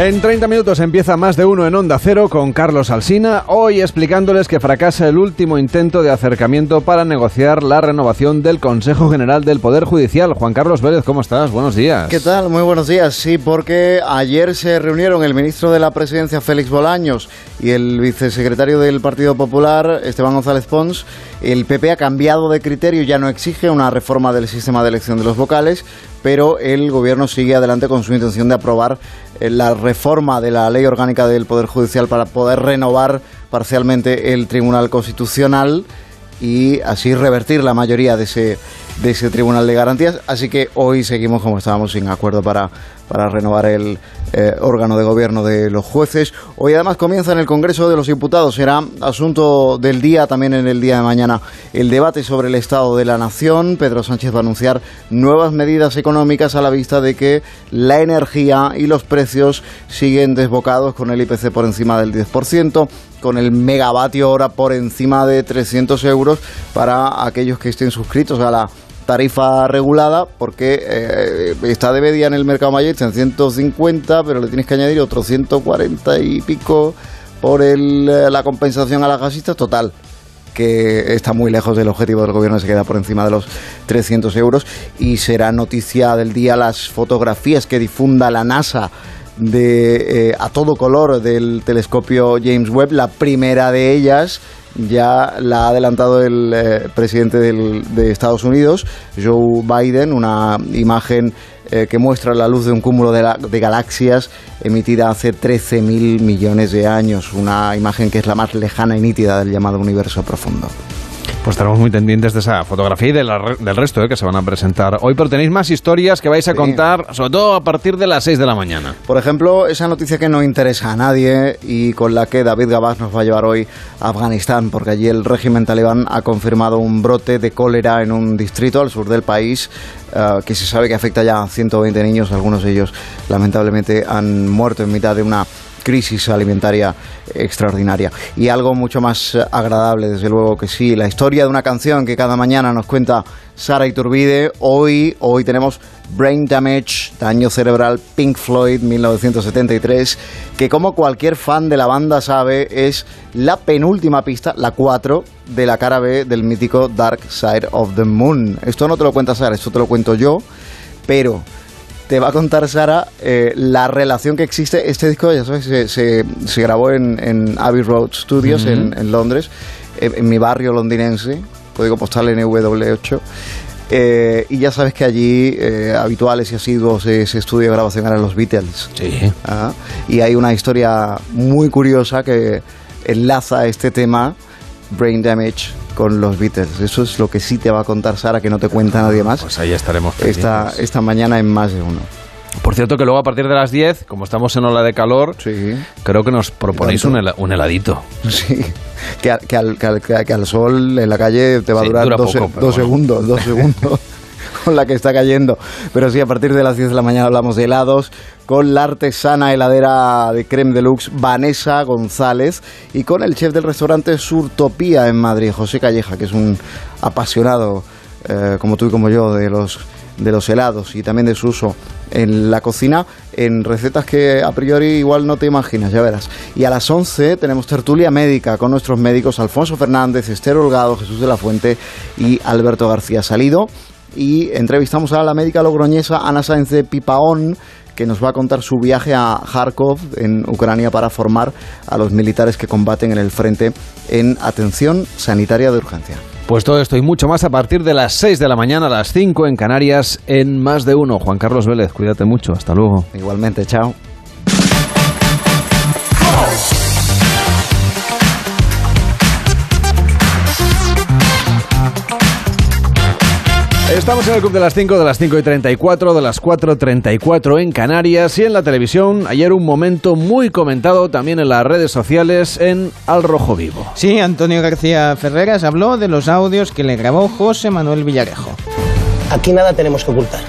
En 30 minutos empieza más de uno en Onda Cero con Carlos Alsina, hoy explicándoles que fracasa el último intento de acercamiento para negociar la renovación del Consejo General del Poder Judicial. Juan Carlos Vélez, ¿cómo estás? Buenos días. ¿Qué tal? Muy buenos días. Sí, porque ayer se reunieron el ministro de la Presidencia, Félix Bolaños, y el vicesecretario del Partido Popular, Esteban González Pons. El PP ha cambiado de criterio, ya no exige una reforma del sistema de elección de los vocales, pero el gobierno sigue adelante con su intención de aprobar eh, la reforma de la ley orgánica del Poder Judicial para poder renovar parcialmente el Tribunal Constitucional y así revertir la mayoría de ese, de ese Tribunal de Garantías. Así que hoy seguimos como estábamos sin acuerdo para, para renovar el eh, órgano de gobierno de los jueces. Hoy además comienza en el Congreso de los Diputados. Será asunto del día, también en el día de mañana, el debate sobre el Estado de la Nación. Pedro Sánchez va a anunciar nuevas medidas económicas a la vista de que la energía y los precios siguen desbocados con el IPC por encima del 10% con el megavatio hora por encima de 300 euros para aquellos que estén suscritos a la tarifa regulada porque eh, está de media en el mercado mayorista en 150 pero le tienes que añadir otros 140 y pico por el, eh, la compensación a las gasistas. Total que está muy lejos del objetivo del gobierno, se queda por encima de los 300 euros. Y será noticia del día las fotografías que difunda la NASA de eh, a todo color del telescopio James Webb, la primera de ellas ya la ha adelantado el eh, presidente de Estados Unidos, Joe Biden, una imagen eh, que muestra la luz de un cúmulo de, de galaxias emitida hace 13.000 millones de años, una imagen que es la más lejana y nítida del llamado universo profundo. Pues estaremos muy pendientes de esa fotografía y de la del resto eh, que se van a presentar hoy, pero tenéis más historias que vais a contar, sobre todo a partir de las 6 de la mañana. Por ejemplo, esa noticia que no interesa a nadie y con la que David Gabás nos va a llevar hoy a Afganistán, porque allí el régimen talibán ha confirmado un brote de cólera en un distrito al sur del país eh, que se sabe que afecta ya a 120 niños, algunos de ellos lamentablemente han muerto en mitad de una crisis alimentaria extraordinaria. Y algo mucho más agradable, desde luego que sí, la historia de una canción que cada mañana nos cuenta Sara Iturbide. Hoy, hoy tenemos Brain Damage, Daño Cerebral, Pink Floyd, 1973, que como cualquier fan de la banda sabe, es la penúltima pista, la 4, de la cara B del mítico Dark Side of the Moon. Esto no te lo cuenta Sara, esto te lo cuento yo, pero te va a contar Sara eh, la relación que existe. Este disco, ya sabes, se, se- se grabó en, en Abbey Road Studios en, en Londres, en, en mi barrio londinense, código postal NW8. Eh, y ya sabes que allí eh, habituales y asiduos de ese estudio de grabación eran los Beatles. Sí. Y hay una historia muy curiosa que enlaza este tema, Brain Damage, con los Beatles. Eso es lo que sí te va a contar Sara, que no te cuenta nadie más. Pues ahí estaremos esta, esta mañana en más de uno. Por cierto que luego a partir de las 10, como estamos en ola de calor, creo que nos proponéis un, hela- un heladito. Sí, que, al- que al, que al- que al sol en la calle te va a durar dura dos, poco, se- pero dos bueno. segundos, dos segundos con la que está cayendo. Pero sí, a partir de las 10 de la mañana hablamos de helados con la artesana heladera de creme deluxe Vanessa González y con el chef del restaurante Surtopía en Madrid, José Calleja, que es un apasionado, eh, como tú y como yo, de los de los helados y también de su uso en la cocina en recetas que a priori igual no te imaginas, ya verás. Y a las 11 tenemos tertulia médica con nuestros médicos Alfonso Fernández, Esther Holgado, Jesús de la Fuente y Alberto García Salido. Y entrevistamos a la médica logroñesa Ana Sáenz de Pipaón, que nos va a contar su viaje a Kharkov, en Ucrania, para formar a los militares que combaten en el frente en atención sanitaria de urgencia. Pues todo esto y mucho más a partir de las 6 de la mañana, a las 5 en Canarias, en más de uno. Juan Carlos Vélez, cuídate mucho. Hasta luego. Igualmente, chao. Estamos en el Club de las 5, de las 5 y 34, de las 4.34 en Canarias y en la televisión. Ayer un momento muy comentado también en las redes sociales en Al Rojo Vivo. Sí, Antonio García Ferreras habló de los audios que le grabó José Manuel Villarejo. Aquí nada tenemos que ocultar.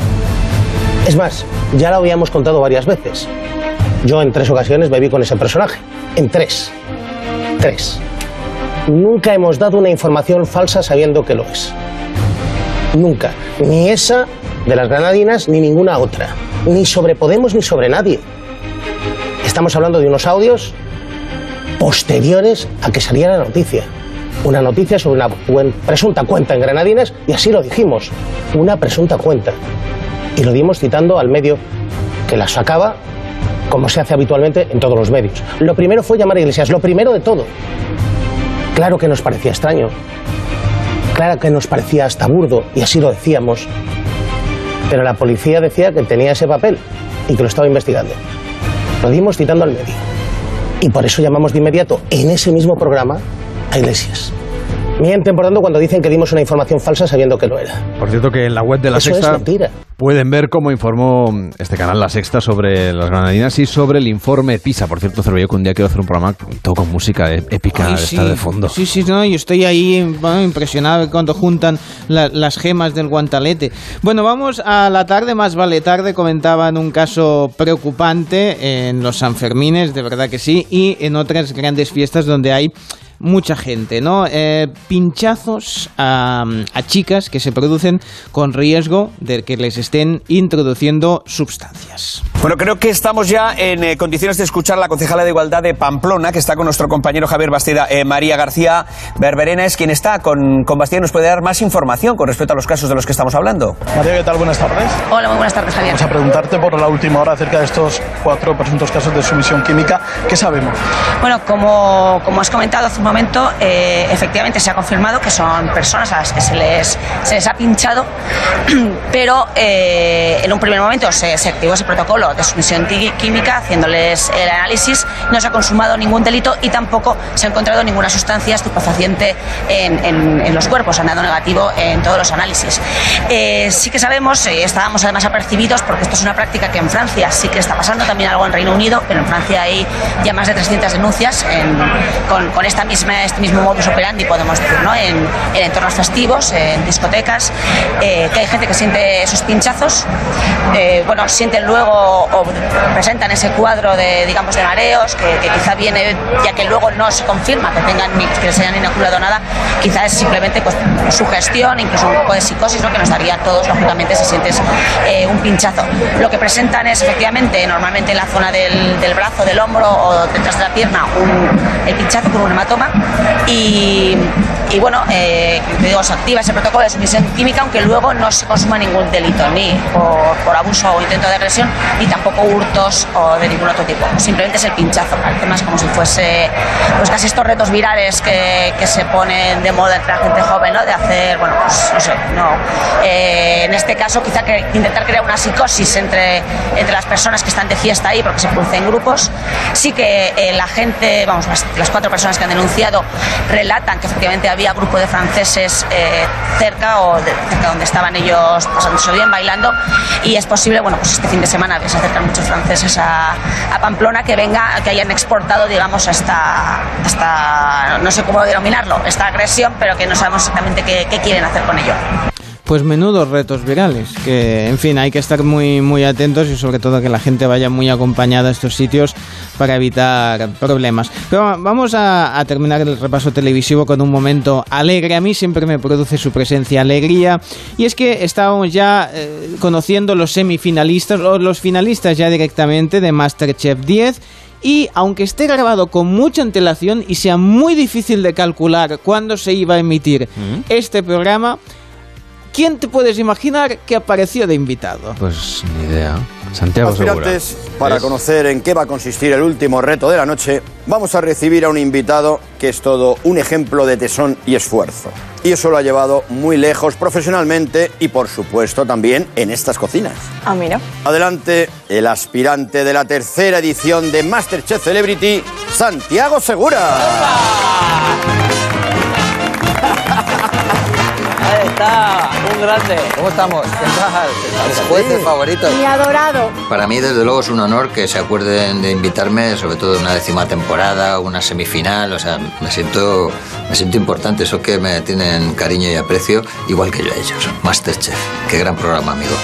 Es más, ya lo habíamos contado varias veces. Yo en tres ocasiones me vi con ese personaje. En tres. Tres. Nunca hemos dado una información falsa sabiendo que lo es. Nunca. Ni esa de las granadinas ni ninguna otra. Ni sobre Podemos ni sobre nadie. Estamos hablando de unos audios posteriores a que saliera la noticia. Una noticia sobre una presunta cuenta en granadinas y así lo dijimos. Una presunta cuenta. Y lo dimos citando al medio que la sacaba como se hace habitualmente en todos los medios. Lo primero fue llamar a Iglesias, lo primero de todo. Claro que nos parecía extraño, Claro que nos parecía hasta burdo, y así lo decíamos. Pero la policía decía que tenía ese papel y que lo estaba investigando. Lo dimos citando al medio. Y por eso llamamos de inmediato, en ese mismo programa, a Iglesias. Mienten, por tanto, cuando dicen que dimos una información falsa sabiendo que lo era. Por cierto, que en la web de La Eso es Sexta mentira. pueden ver cómo informó este canal La Sexta sobre las granadinas y sobre el informe PISA. Por cierto, Cervello, que un día quiero hacer un programa todo con música e- épica Ay, de fondo. Sí, sí, no, yo estoy ahí bueno, impresionado cuando juntan la- las gemas del guantalete. Bueno, vamos a la tarde, más vale tarde, comentaban un caso preocupante en los Sanfermines, de verdad que sí, y en otras grandes fiestas donde hay mucha gente, ¿no? Eh, pinchazos a, a chicas que se producen con riesgo de que les estén introduciendo sustancias. Bueno, creo que estamos ya en eh, condiciones de escuchar a la concejala de Igualdad de Pamplona, que está con nuestro compañero Javier Bastida. Eh, María García Berberena es quien está con, con Bastida y nos puede dar más información con respecto a los casos de los que estamos hablando. María, ¿qué tal? Buenas tardes. Hola, muy buenas tardes, Javier. Vamos a preguntarte por la última hora acerca de estos cuatro presuntos casos de sumisión química. ¿Qué sabemos? Bueno, como, como has comentado hace un momento, eh, efectivamente se ha confirmado que son personas a las que se les, se les ha pinchado, pero eh, en un primer momento se, se activó ese protocolo de sumisión química haciéndoles el análisis, no se ha consumado ningún delito y tampoco se ha encontrado ninguna sustancia estupefaciente en, en- en los cuerpos, han dado negativo en todos los análisis. Eh, sí que sabemos, eh, estábamos además apercibidos, porque esto es una práctica que en Francia sí que está pasando, también algo en Reino Unido, pero en Francia hay ya más de 300 denuncias en- con, con esta misma, este mismo modus operandi, podemos decir, ¿no? en, en entornos festivos, en discotecas, eh, que hay gente que siente esos pinchazos, eh, bueno, sienten luego o presentan ese cuadro de, digamos, de mareos, que, que quizá viene, ya que luego no se confirma que tengan ni- que les hayan inoculado nada, quizá es simplemente pues, sugestión, incluso un poco de psicosis, ¿no? que nos daría a todos, lógicamente, si sientes eh, un pinchazo. Lo que presentan es efectivamente, normalmente en la zona del, del brazo, del hombro o detrás de la pierna, un, el pinchazo con un hematoma y, y bueno, eh, digo, se activa ese protocolo de sumisión química, aunque luego no se consuma ningún delito, ni por, por abuso o intento de agresión, ni tampoco hurtos o de ningún otro tipo. Simplemente es el pinchazo, parece más como si fuese pues casi estos retos virales que, que se ponen de moda entre la gente joven, ¿no? De hacer, bueno, pues no sé, no. Eh, en este caso, quizá que intentar crear una psicosis entre, entre las personas que están de fiesta ahí, porque se producen grupos. Sí que eh, la gente, vamos, las cuatro personas que han denunciado relatan que efectivamente había grupo de franceses eh, cerca o de, cerca donde estaban ellos pasándose bien, bailando. Y es posible, bueno, pues este fin de semana se acercan muchos franceses a, a Pamplona que venga, que hayan exportado, digamos, esta, esta, no sé cómo denominarlo, esta agresión, pero que no sabemos exactamente qué, qué quieren hacer con ello. Pues menudos retos virales, que en fin, hay que estar muy, muy atentos y sobre todo que la gente vaya muy acompañada a estos sitios para evitar problemas. Pero vamos a, a terminar el repaso televisivo con un momento alegre. A mí siempre me produce su presencia alegría y es que estábamos ya eh, conociendo los semifinalistas o los finalistas ya directamente de Masterchef 10 y aunque esté grabado con mucha antelación y sea muy difícil de calcular cuándo se iba a emitir este programa, ¿quién te puedes imaginar que apareció de invitado? Pues ni idea. Santiago Segura. Aspirantes, para Es- conocer en qué va a consistir el último reto de la noche, vamos a recibir a un invitado que es todo un ejemplo de tesón y esfuerzo. Y eso lo ha llevado muy lejos profesionalmente y por supuesto también en estas cocinas. Ah, mira. Adelante, el aspirante de la tercera edición de Masterchef Celebrity, Santiago Segura. Ahí está, un grande. ¿Cómo estamos? ¿Qué tal? Mis jueces favoritos. Mi adorado. Para mí, desde luego, es un honor que se acuerden de invitarme, sobre todo en una décima temporada, una semifinal. O sea, me siento, me siento importante. Eso que me tienen cariño y aprecio, igual que yo a ellos. Masterchef. Qué gran programa, amigo.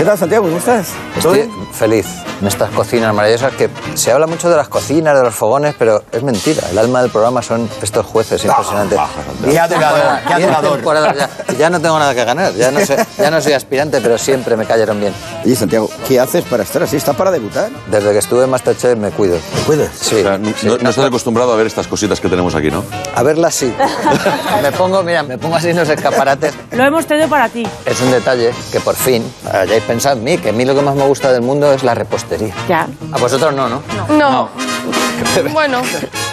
¿Qué tal, Santiago? ¿Cómo estás? Estoy feliz en estas cocinas maravillosas que se habla mucho de las cocinas, de los fogones, pero es mentira. El alma del programa son estos jueces impresionantes. Adulador. temporadas ya. Ya no tengo nada que ganar. Ya no, sé, ya no soy aspirante, pero siempre me cayeron bien. Y Santiago, ¿qué haces para estar así? ¿Estás para debutar? Desde que estuve en Masterchef me cuido. ¿Me cuidas? Sí. no, no estás acostumbrado a ver estas cositas que tenemos aquí, ¿no? A verlas sí. me pongo, mira, me pongo así en los escaparates. Lo hemos traído para ti. Es un detalle que por fin en mí, que a mí lo que más me gusta del mundo es la repostería. Ya. A vosotros no, ¿no? No. Bueno.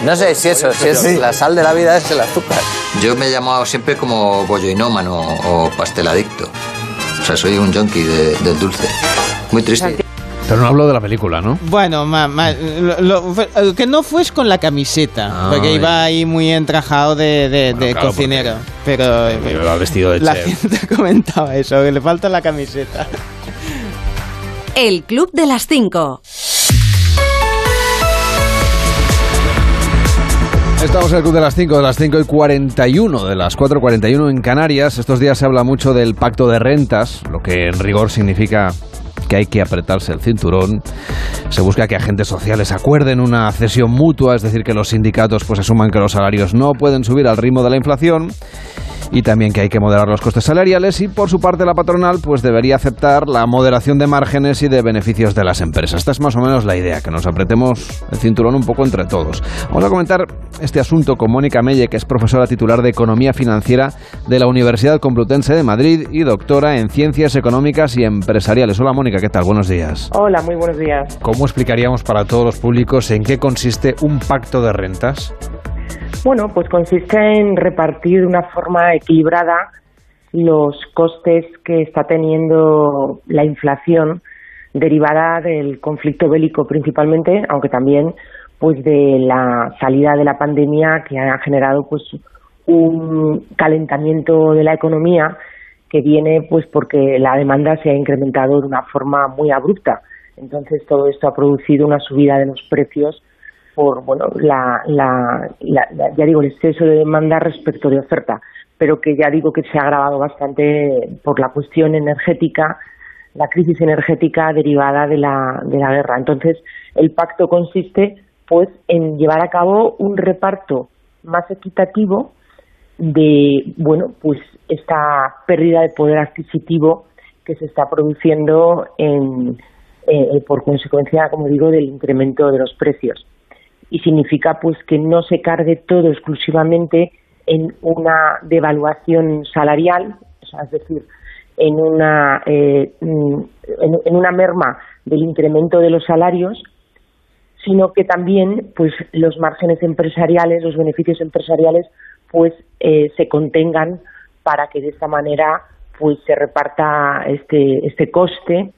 No sé si eso, si es la sal de la vida es el azúcar. Yo me he llamado siempre como bolloinómano o pasteladicto. O sea, soy un junkie de- del dulce. Muy triste. Pero no hablo de la película, ¿no? Bueno, ma- ma- lo- lo- fue- eh, que no fues con la camiseta, porque Ay. iba ahí muy entrajado de, de- de claro, cocinero. Pero eh, Lleva vestido de la chef. gente comentaba eso, que le falta la camiseta. El Club de las 5. Estamos en el Club de las 5, de las 5 y 41, de las 4.41 en Canarias. Estos días se habla mucho del pacto de rentas, lo que en rigor significa que hay que apretarse el cinturón. Se busca que agentes sociales acuerden una cesión mutua, es decir, que los sindicatos pues asuman que los salarios no pueden subir al ritmo de la inflación y también que hay que moderar los costes salariales y por su parte la patronal pues debería aceptar la moderación de márgenes y de beneficios de las empresas. Esta es más o menos la idea, que nos apretemos el cinturón un poco entre todos. Vamos a comentar este asunto con Mónica Melle, que es profesora titular de Economía Financiera de la Universidad Complutense de Madrid y doctora en Ciencias Económicas y Empresariales. Hola Mónica, ¿qué tal? Buenos días. Hola, muy buenos días. ¿Cómo explicaríamos para todos los públicos en qué consiste un pacto de rentas? Bueno, pues consiste en repartir de una forma equilibrada los costes que está teniendo la inflación derivada del conflicto bélico principalmente, aunque también pues de la salida de la pandemia que ha generado pues un calentamiento de la economía que viene pues porque la demanda se ha incrementado de una forma muy abrupta. Entonces todo esto ha producido una subida de los precios por bueno la, la, ya digo el exceso de demanda respecto de oferta pero que ya digo que se ha agravado bastante por la cuestión energética la crisis energética derivada de la de la guerra. Entonces el pacto consiste pues en llevar a cabo un reparto más equitativo de bueno pues esta pérdida de poder adquisitivo que se está produciendo en, eh, por consecuencia como digo del incremento de los precios y significa pues que no se cargue todo exclusivamente en una devaluación salarial, o sea, es decir, en una eh, mm, en, una merma del incremento de los salarios, sino que también pues los márgenes empresariales, los beneficios empresariales, pues eh, se contengan para que de esta manera pues se reparta este este coste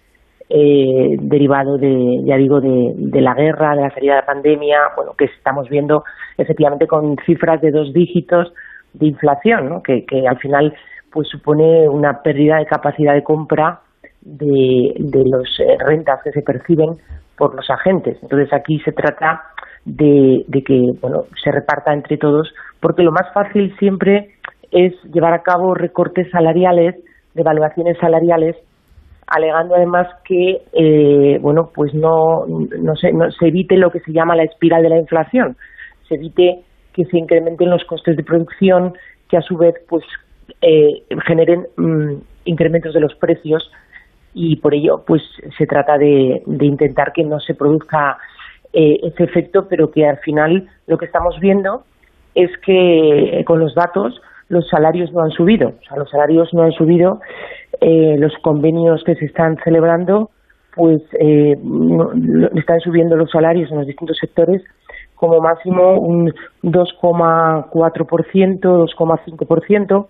eh, derivado de, ya digo, de, la guerra, de la salida de la pandemia, bueno, que estamos viendo efectivamente con cifras de dos dígitos de inflación, ¿no? que, que al final pues supone una pérdida de capacidad de compra de, de las rentas que se perciben por los agentes. Entonces aquí se trata de, de que bueno se reparta entre todos, porque lo más fácil siempre es llevar a cabo recortes salariales valoraciones salariales alegando además que eh, bueno pues no no se, no se evite lo que se llama la espiral de la inflación. Se evite que se incrementen los costes de producción que a su vez pues eh, generen mm, incrementos de los precios. Y por ello pues se trata de, de intentar que no se produzca eh, ese efecto pero que al final lo que estamos viendo es que eh, con los datos los salarios no han subido. O sea los salarios no han subido eh, los convenios que se están celebrando pues eh, están subiendo los salarios en los distintos sectores como máximo un 2,4%, 2,5%.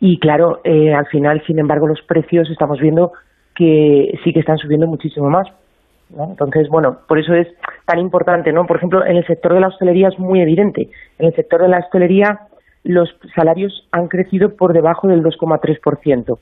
Y claro, eh, al final, sin embargo, los precios estamos viendo que sí que están subiendo muchísimo más. Entonces, bueno, por eso es tan importante, ¿no? Por ejemplo, en el sector de la hostelería es muy evidente. En el sector de la hostelería los salarios han crecido por debajo del 2,3%.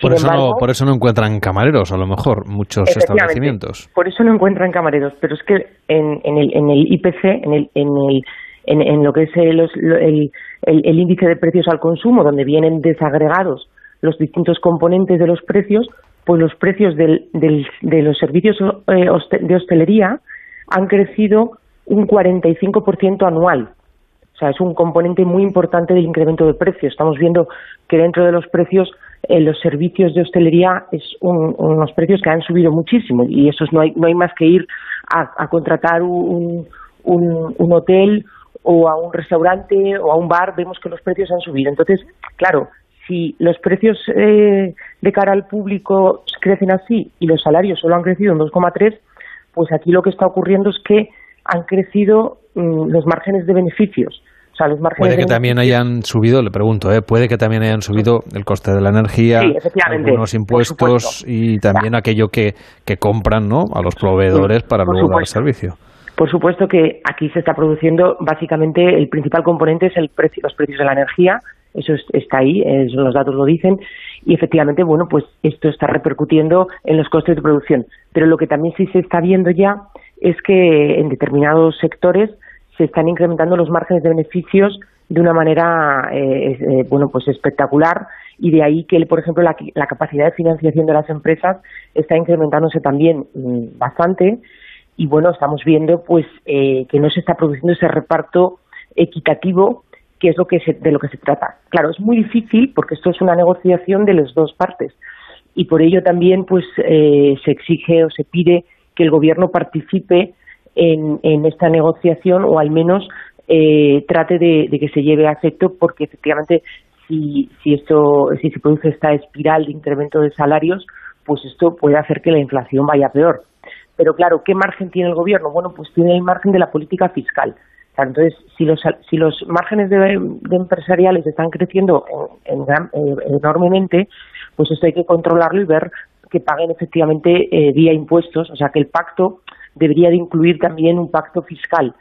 Por eso, no, por eso no encuentran camareros, a lo mejor, muchos establecimientos. Por eso no encuentran camareros, pero es que en, en, el, en el IPC, en, el, en, el, en, en lo que es el, los- lo- el, el- el índice de precios al consumo, donde vienen desagregados los distintos componentes de los precios, pues los precios del, del- de los servicios eh, de hostelería han crecido un 45% anual. O sea, es un componente muy importante del incremento de precios. Estamos viendo que dentro de los precios, eh, los servicios de hostelería es un- unos precios que han subido muchísimo y eso es- no hay, no hay más que ir a, contratar un hotel o a un restaurante o a un bar, vemos que los precios han subido. Entonces, claro, si los precios eh, de cara al público crecen así y los salarios solo han crecido un 2,3, pues aquí lo que está ocurriendo es que han crecido mm, los márgenes de beneficios. O sea, los márgenes Puede que de también hayan subido, le pregunto, ¿eh? puede que también hayan subido el coste de la energía, Sí, algunos impuestos y también aquello que, que compran ¿no? a los proveedores para luego dar servicio. Por supuesto que aquí se está produciendo básicamente el principal componente es el precio, los precios de la energía, eso es- está ahí, eh, los datos lo dicen y efectivamente bueno pues esto está repercutiendo en los costes de producción. Pero lo que también sí se está viendo ya es que en determinados sectores se están incrementando los márgenes de beneficios de una manera eh, eh, bueno pues espectacular y de ahí que por ejemplo la, capacidad de financiación de las empresas está incrementándose también mm, bastante. Y bueno estamos viendo pues eh, que no se está produciendo ese reparto equitativo que es lo que se- de lo que se trata. Claro es muy difícil porque esto es una negociación de las dos partes. Y por ello también pues eh, se exige o se pide que el gobierno participe en, en esta negociación o al menos eh, trate de, que se lleve a efecto porque efectivamente si, si esto si se produce esta espiral de incremento de salarios pues esto puede hacer que la inflación vaya peor. Pero claro qué margen tiene el gobierno bueno pues tiene el margen de la política fiscal. Entonces si los si los márgenes de, empresariales están creciendo en, en eh, enormemente pues esto hay que controlarlo y ver que paguen efectivamente eh, vía impuestos o sea que el pacto debería de incluir también un pacto fiscal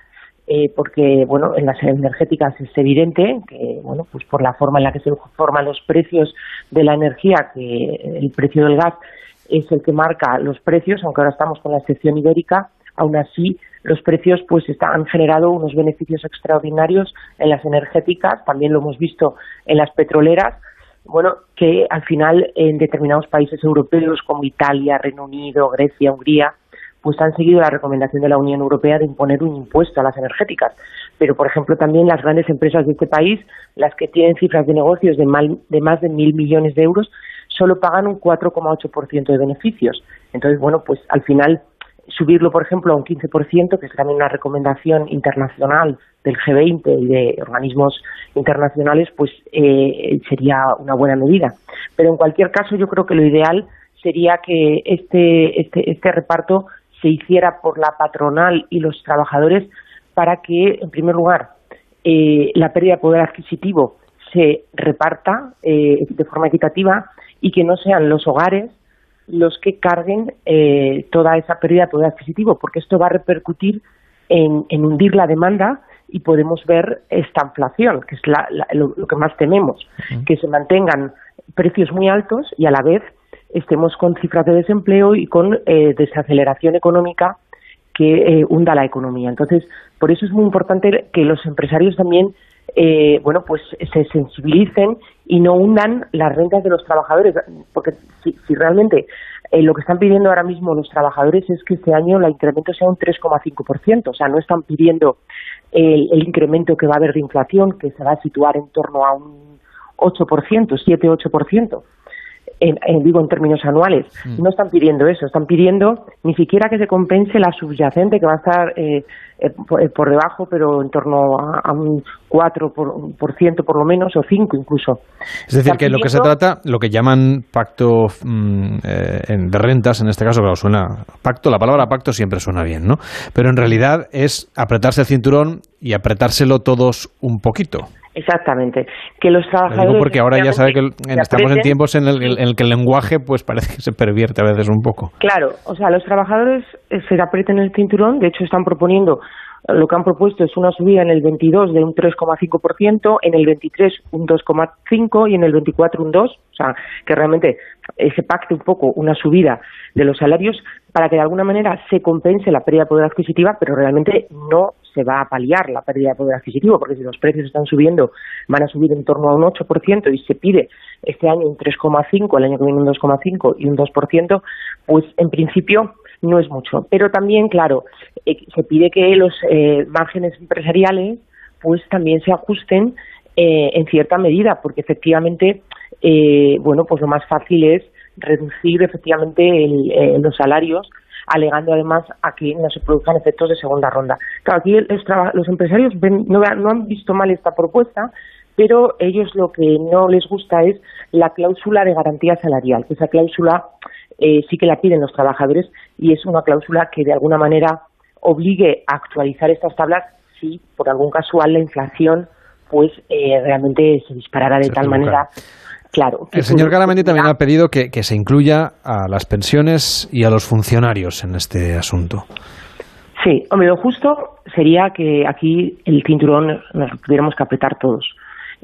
eh, porque bueno en las energéticas es evidente que bueno pues por la forma en la que se forman los precios de la energía que el precio del gas es el que marca los precios aunque ahora estamos con la excepción ibérica aún así los precios pues está- han generado unos beneficios extraordinarios en las energéticas también lo hemos visto en las petroleras bueno, que al final en determinados países europeos como Italia, Reino Unido, Grecia, Hungría, pues han seguido la recomendación de la Unión Europea de imponer un impuesto a las energéticas. Pero, por ejemplo, también las grandes empresas de este país, las que tienen cifras de negocios de, mal- de más de mil millones de euros, solo pagan un 4,8% de beneficios. Entonces, bueno, pues al final subirlo, por ejemplo, a un 15%, que es también una recomendación internacional del G20 y de organismos internacionales, pues eh, sería una buena medida. Pero en cualquier caso, yo creo que lo ideal sería que este, este, este reparto se hiciera por la patronal y los trabajadores para que, en primer lugar, eh, la pérdida de poder adquisitivo se reparta eh, de forma equitativa y que no sean los hogares los que carguen eh, toda esa pérdida de poder adquisitivo, porque esto va a repercutir en, en hundir la demanda y podemos ver esta inflación, que es la- la- lo, lo que más tememos, que se mantengan precios muy altos y a la vez estemos con cifras de desempleo y con eh, desaceleración económica que eh, hunda la economía. Entonces, por eso es muy importante que los empresarios también eh, bueno, pues se sensibilicen y no hundan las rentas de los trabajadores, porque si, realmente eh, lo que están pidiendo ahora mismo los trabajadores es que este año el incremento sea un 3,5%, o sea, no están pidiendo el, el incremento que va a haber de inflación, que se va a situar en torno a un 8%, 7-8%. En, en, digo en términos anuales, Mm. no están pidiendo eso, están pidiendo ni siquiera que se compense la subyacente que va a estar eh, eh, por, eh, por debajo, pero en torno a, a un 4% por, por, ciento por lo menos, o 5 incluso. Es decir, Están que lo que se trata, lo que llaman pacto mm, eh, de rentas, en este caso, claro, suena pacto, la palabra pacto siempre suena bien, ¿no? Pero en realidad es apretarse el cinturón y apretárselo todos un poquito. Exactamente. Que los Lo trabajadores. digo porque ahora ya sabe que estamos en tiempos en el, en el que el lenguaje pues parece que se pervierte a veces un poco. Claro, o sea, los trabajadores eh, se aprieten el cinturón, de hecho están proponiendo, eh, lo que han propuesto es una subida en el 22 de un 3,5%, en el 23 un 2,5% y en el 24 un 2%, o sea, que realmente eh, se pacte un poco una subida de los salarios para que de alguna manera se compense la pérdida de poder adquisitivo, pero realmente no se va a paliar la pérdida de poder adquisitivo, porque si los precios están subiendo, van a subir en torno a un 8% y se pide este año un 3,5%, el año que viene un 2,5% y un 2%, pues en principio no es mucho. Pero también, claro, eh, se pide que los eh, márgenes empresariales pues también se ajusten eh, en cierta medida, porque efectivamente, eh, bueno, pues lo más fácil es reducir efectivamente el- eh, los salarios alegando además a que no se produzcan efectos de segunda ronda. Claro, aquí los, los empresarios ven- no, no han visto mal esta propuesta, pero ellos lo que no les gusta es la cláusula de garantía salarial, que esa cláusula eh, sí que la piden los trabajadores y es una cláusula que de alguna manera obligue a actualizar estas tablas si por algún casual la inflación pues eh, realmente se disparara de Se tal manera claro El señor Garamendi también ha pedido que, que se incluya a las pensiones y a los funcionarios en este asunto. Sí, hombre, lo justo sería que aquí el cinturón nos tuviéramos que apretar todos.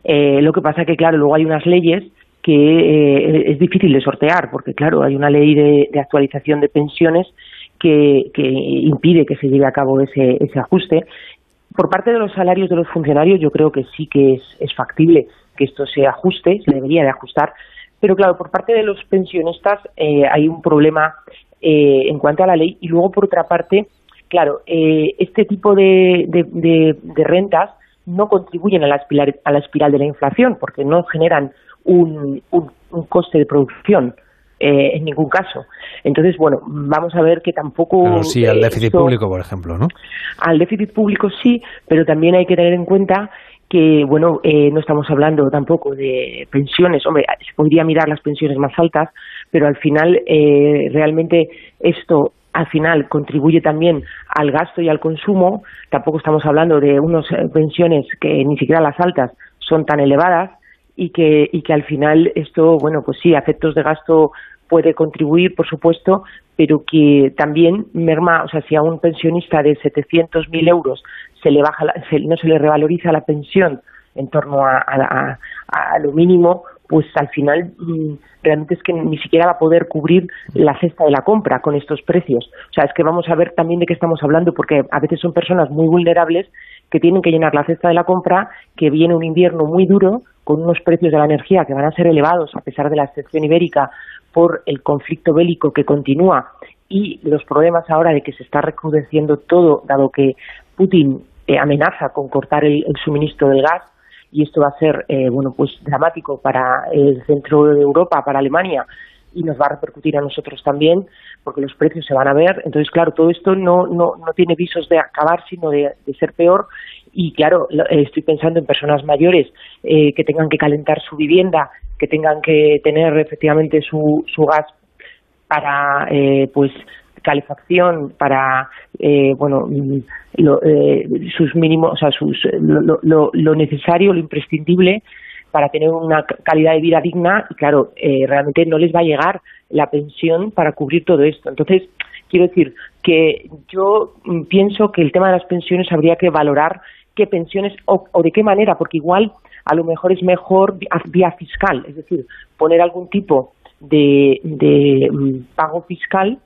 Eh, lo que pasa que, claro, luego hay unas leyes que eh, es difícil de sortear, porque, claro, hay una ley de, de actualización de pensiones que, que impide que se lleve a cabo ese, ese ajuste. Por parte de los salarios de los funcionarios, yo creo que sí que es, es factible que esto se ajuste, se debería de ajustar, pero claro, por parte de los pensionistas eh, hay un problema eh, en cuanto a la ley y luego, por otra parte, claro, eh, este tipo de, de- de- de rentas no contribuyen a la, espiral, a la espiral de la inflación porque no generan un, un- un coste de producción eh, en ningún caso. Entonces, bueno, vamos a ver que tampoco... Pero sí, al eh, déficit esto- público, por ejemplo, ¿no? al déficit público sí, pero también hay que tener en cuenta que, bueno, eh, no estamos hablando tampoco de pensiones. Hombre, se podría mirar las pensiones más altas, pero al final eh, realmente esto al final contribuye también al gasto y al consumo. Tampoco estamos hablando de unas eh, pensiones que ni siquiera las altas son tan elevadas y que, y que al final esto, bueno, pues sí, efectos de gasto puede contribuir, por supuesto, pero que también merma, o sea, si a un pensionista de 700.000 euros se le baja, la- se- no se le revaloriza la pensión en torno a, a- a- lo mínimo, pues al final mm, realmente es que ni siquiera va a poder cubrir la cesta de la compra con estos precios. O sea, es que vamos a ver también de qué estamos hablando, porque a veces son personas muy vulnerables que tienen que llenar la cesta de la compra, que viene un invierno muy duro, con unos precios de la energía que van a ser elevados a pesar de la excepción ibérica por el conflicto bélico que continúa y los problemas ahora de que se está recrudeciendo todo, dado que Putin eh, amenaza con cortar el, el suministro del gas y esto va a ser eh, bueno pues dramático para el centro de Europa, para Alemania y nos va a repercutir a nosotros también porque los precios se van a ver. Entonces, claro, todo esto no, no, no tiene visos de acabar, sino de, ser peor. Y claro, eh, estoy pensando en personas mayores eh, que tengan que calentar su vivienda, que tengan que tener efectivamente su, su gas para eh, pues calefacción para eh, bueno lo, eh, sus mínimos o sea sus lo, lo, lo necesario lo imprescindible para tener una ca- calidad de vida digna y claro eh, realmente no les va a llegar la pensión para cubrir todo esto. Entonces quiero decir que yo mm, pienso que el tema de las pensiones habría que valorar qué pensiones o, o de qué manera porque igual a lo mejor es mejor vía- vía fiscal es decir poner algún tipo de, de mm, pago fiscal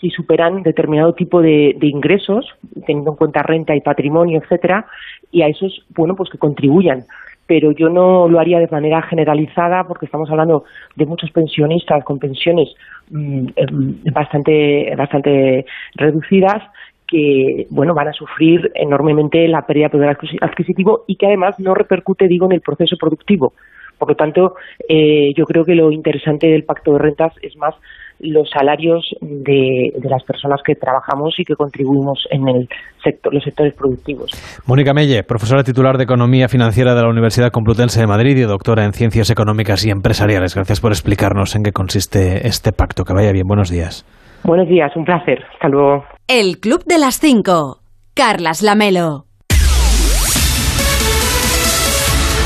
si superan determinado tipo de, ingresos, teniendo en cuenta renta y patrimonio, etcétera, y a esos, bueno, pues que contribuyan. Pero yo no lo haría de manera generalizada porque estamos hablando de muchos pensionistas con pensiones mm, em, bastante bastante reducidas que bueno van a sufrir enormemente la pérdida de poder adquisitivo y que además no repercute digo en el proceso productivo. Por lo tanto eh, yo creo que lo interesante del pacto de rentas es más los salarios de, de, las personas que trabajamos y que contribuimos en el sector, los sectores productivos. Mónica Melle, profesora titular de Economía Financiera de la Universidad Complutense de Madrid y doctora en Ciencias Económicas y Empresariales. Gracias por explicarnos en qué consiste este pacto. Que vaya bien. Buenos días. Buenos días, un placer. Hasta luego. El Club de las Cinco. Carlas Lamelo.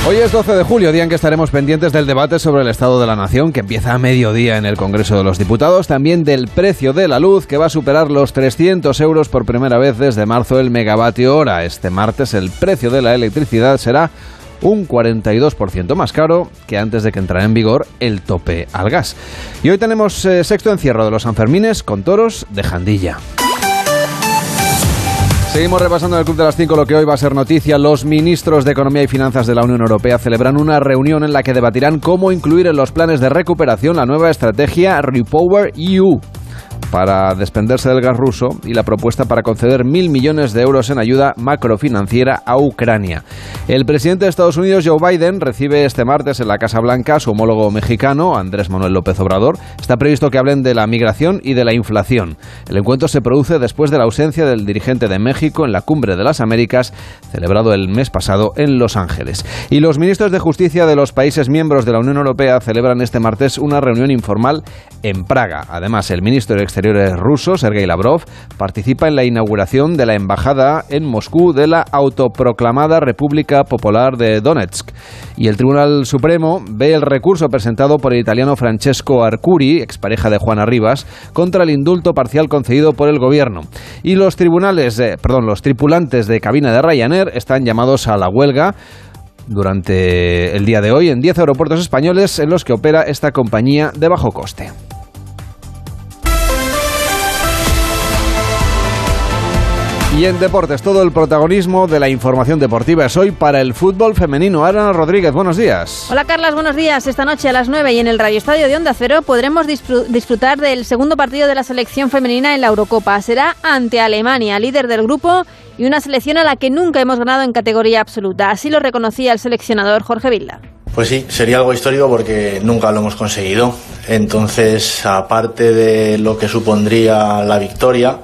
Hoy es 12 de julio, día en que estaremos pendientes del debate sobre el Estado de la Nación, que empieza a mediodía en el Congreso de los Diputados, también del precio de la luz, que va a superar los 300 euros por primera vez desde marzo el megavatio hora. Este martes el precio de la electricidad será un 42% más caro que antes de que entrara en vigor el tope al gas. Y hoy tenemos eh, sexto encierro de los Sanfermines con toros de Jandilla. Seguimos repasando en el Club de las 5 lo que hoy va a ser noticia. Los ministros de Economía y Finanzas de la Unión Europea celebran una reunión en la que debatirán cómo incluir en los planes de recuperación la nueva estrategia Repower EU para despenderse del gas ruso y la propuesta para conceder mil millones de euros en ayuda macrofinanciera a Ucrania. El presidente de Estados Unidos, Joe Biden, recibe este martes en la Casa Blanca a su homólogo mexicano, Andrés Manuel López Obrador. Está previsto que hablen de la migración y de la inflación. El encuentro se produce después de la ausencia del dirigente de México en la Cumbre de las Américas, celebrado el mes pasado en Los Ángeles. Y los ministros de Justicia de los países miembros de la Unión Europea celebran este martes una reunión informal en Praga. Además, el ministro de Exteriores ruso, Sergei Lavrov, participa en la inauguración de la embajada en Moscú de la autoproclamada República Popular de Donetsk. Y el Tribunal Supremo ve el recurso presentado por el italiano Francesco Arcuri, expareja de Juana Rivas, contra el indulto parcial concedido por el gobierno. Y los tribunales, perdón, los tripulantes de cabina de Ryanair están llamados a la huelga durante el día de hoy en 10 aeropuertos españoles en los que opera esta compañía de bajo coste. Y en deportes, todo el protagonismo de la información deportiva es hoy para el fútbol femenino. Ana Rodríguez, buenos días. Hola Carlas, buenos días. Esta noche a las 9 y en el Radio Estadio de Onda Cero podremos disfrutar del segundo partido de la selección femenina en la Eurocopa. Será ante Alemania, líder del grupo y una selección a la que nunca hemos ganado en categoría absoluta. Así lo reconocía el seleccionador Jorge Vilda. Pues sí, sería algo histórico porque nunca lo hemos conseguido. Entonces, aparte de lo que supondría la victoria,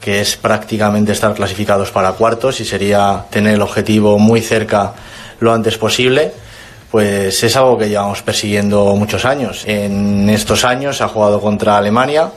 que es prácticamente estar clasificados para cuartos y sería tener el objetivo muy cerca lo antes posible, pues es algo que llevamos persiguiendo muchos años. En estos años se ha jugado contra Alemania,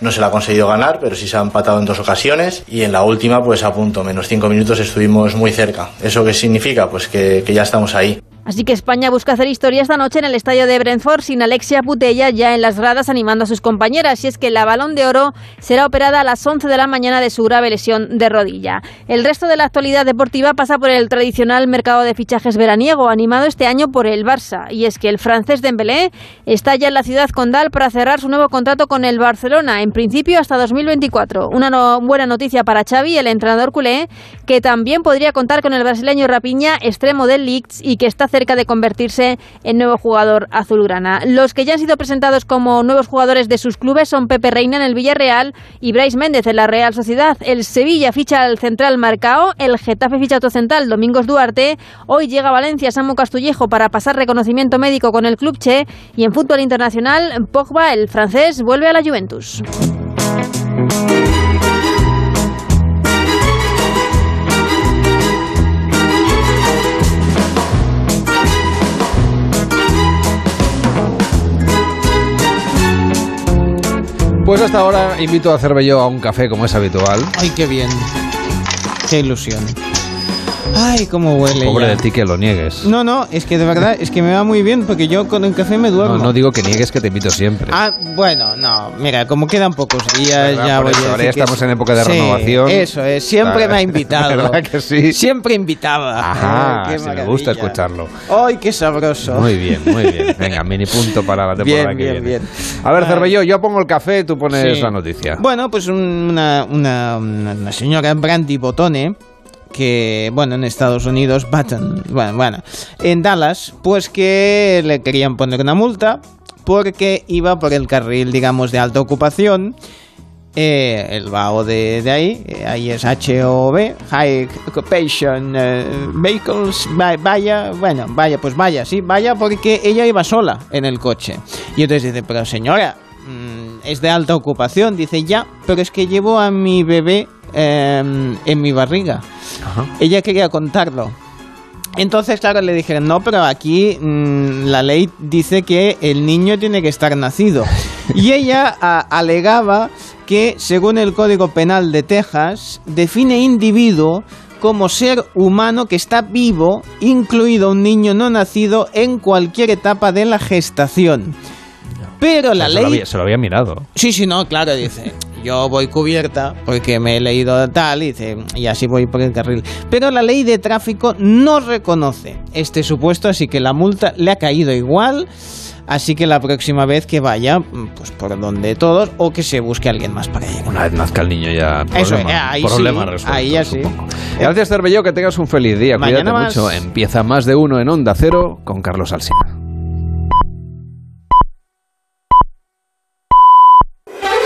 no se la ha conseguido ganar, pero sí se ha empatado en dos ocasiones y en la última, pues a punto, menos cinco minutos estuvimos muy cerca. ¿Eso qué significa? Pues que, que ya estamos ahí. Así que España busca hacer historia esta noche en el estadio de Brentford sin Alexia Putella ya en las gradas animando a sus compañeras. Y es que la balón de oro será operada a las 11 de la mañana de su grave lesión de rodilla. El resto de la actualidad deportiva pasa por el tradicional mercado de fichajes veraniego, animado este año por el Barça. Y es que el francés Dembélé está ya en la ciudad condal para cerrar su nuevo contrato con el Barcelona, en principio hasta 2024. Una no buena noticia para Xavi, el entrenador culé, que también podría contar con el brasileño Rapiña, extremo del Leeds, y que está cerca de convertirse en nuevo jugador azulgrana. Los que ya han sido presentados como nuevos jugadores de sus clubes son Pepe Reina en el Villarreal y Bryce Méndez en la Real Sociedad. El Sevilla ficha al central Marcao, el Getafe ficha a otro central Domingos Duarte. Hoy llega a Valencia Samu Castillejo para pasar reconocimiento médico con el club Che y en fútbol internacional Pogba, el francés, vuelve a la Juventus. Pues hasta ahora invito a yo a un café como es habitual. Ay, qué bien. Qué ilusión. Ay, cómo huele. Pobre ya. de ti que lo niegues. No, no, es que de verdad, es que me va muy bien porque yo con el café me duermo. No, no digo que niegues que te invito siempre. Ah, bueno, no, mira, como quedan pocos días, ¿Verdad? ya Por voy eso, a ahora decir ya que estamos sí. en época de Sí, renovación. Eso es, siempre me ha invitado. ¿Verdad que sí? Siempre invitaba. Ajá, Ay, sí, me gusta escucharlo. Ay, qué sabroso. Muy bien, muy bien. Venga, mini punto para la temporada Bien, que bien, viene. bien. A ver. Cervelló, yo pongo el café, tú pones Sí. la noticia. Bueno, pues un- una, una, una- una señora Brandy Botone, que, bueno, en Estados Unidos, Button, bueno, bueno, en Dallas, pues que le querían poner una multa porque iba por el carril, digamos, de alta ocupación. eh, el VAO de, de ahí, eh, ahí es HOV, High Occupation eh, Vehicles, va- vaya, bueno, vaya, pues vaya, sí, vaya porque ella iba sola en el coche. Y entonces dice, pero señora, mm, es de alta ocupación, dice, ya, pero es que llevo a mi bebé eh, en mi barriga. Ella quería contarlo. Entonces, claro, le dijeron, no, pero aquí mm, la ley dice que el niño tiene que estar nacido. Y ella a- alegaba que, según el Código Penal de Texas, define individuo como ser humano que está vivo, incluido un niño no nacido en cualquier etapa de la gestación. Pero la ley... lo había, se lo había mirado. Sí, sí, no, claro, dice. Yo voy cubierta porque me he leído tal, dice, y así voy por el carril. Pero la ley de tráfico no reconoce este supuesto, así que la multa le ha caído igual. Así que la próxima vez que vaya, pues por donde todos, o que se busque alguien más para llegar. Una vez nazca el niño ya. Eso, problema, eh, ahí problema sí, resuelto, ahí ya sí. supongo. Gracias, Cervelló, que tengas un feliz día. Mañana Cuídate más. mucho. Empieza más de uno en Onda Cero con Carlos Alsina.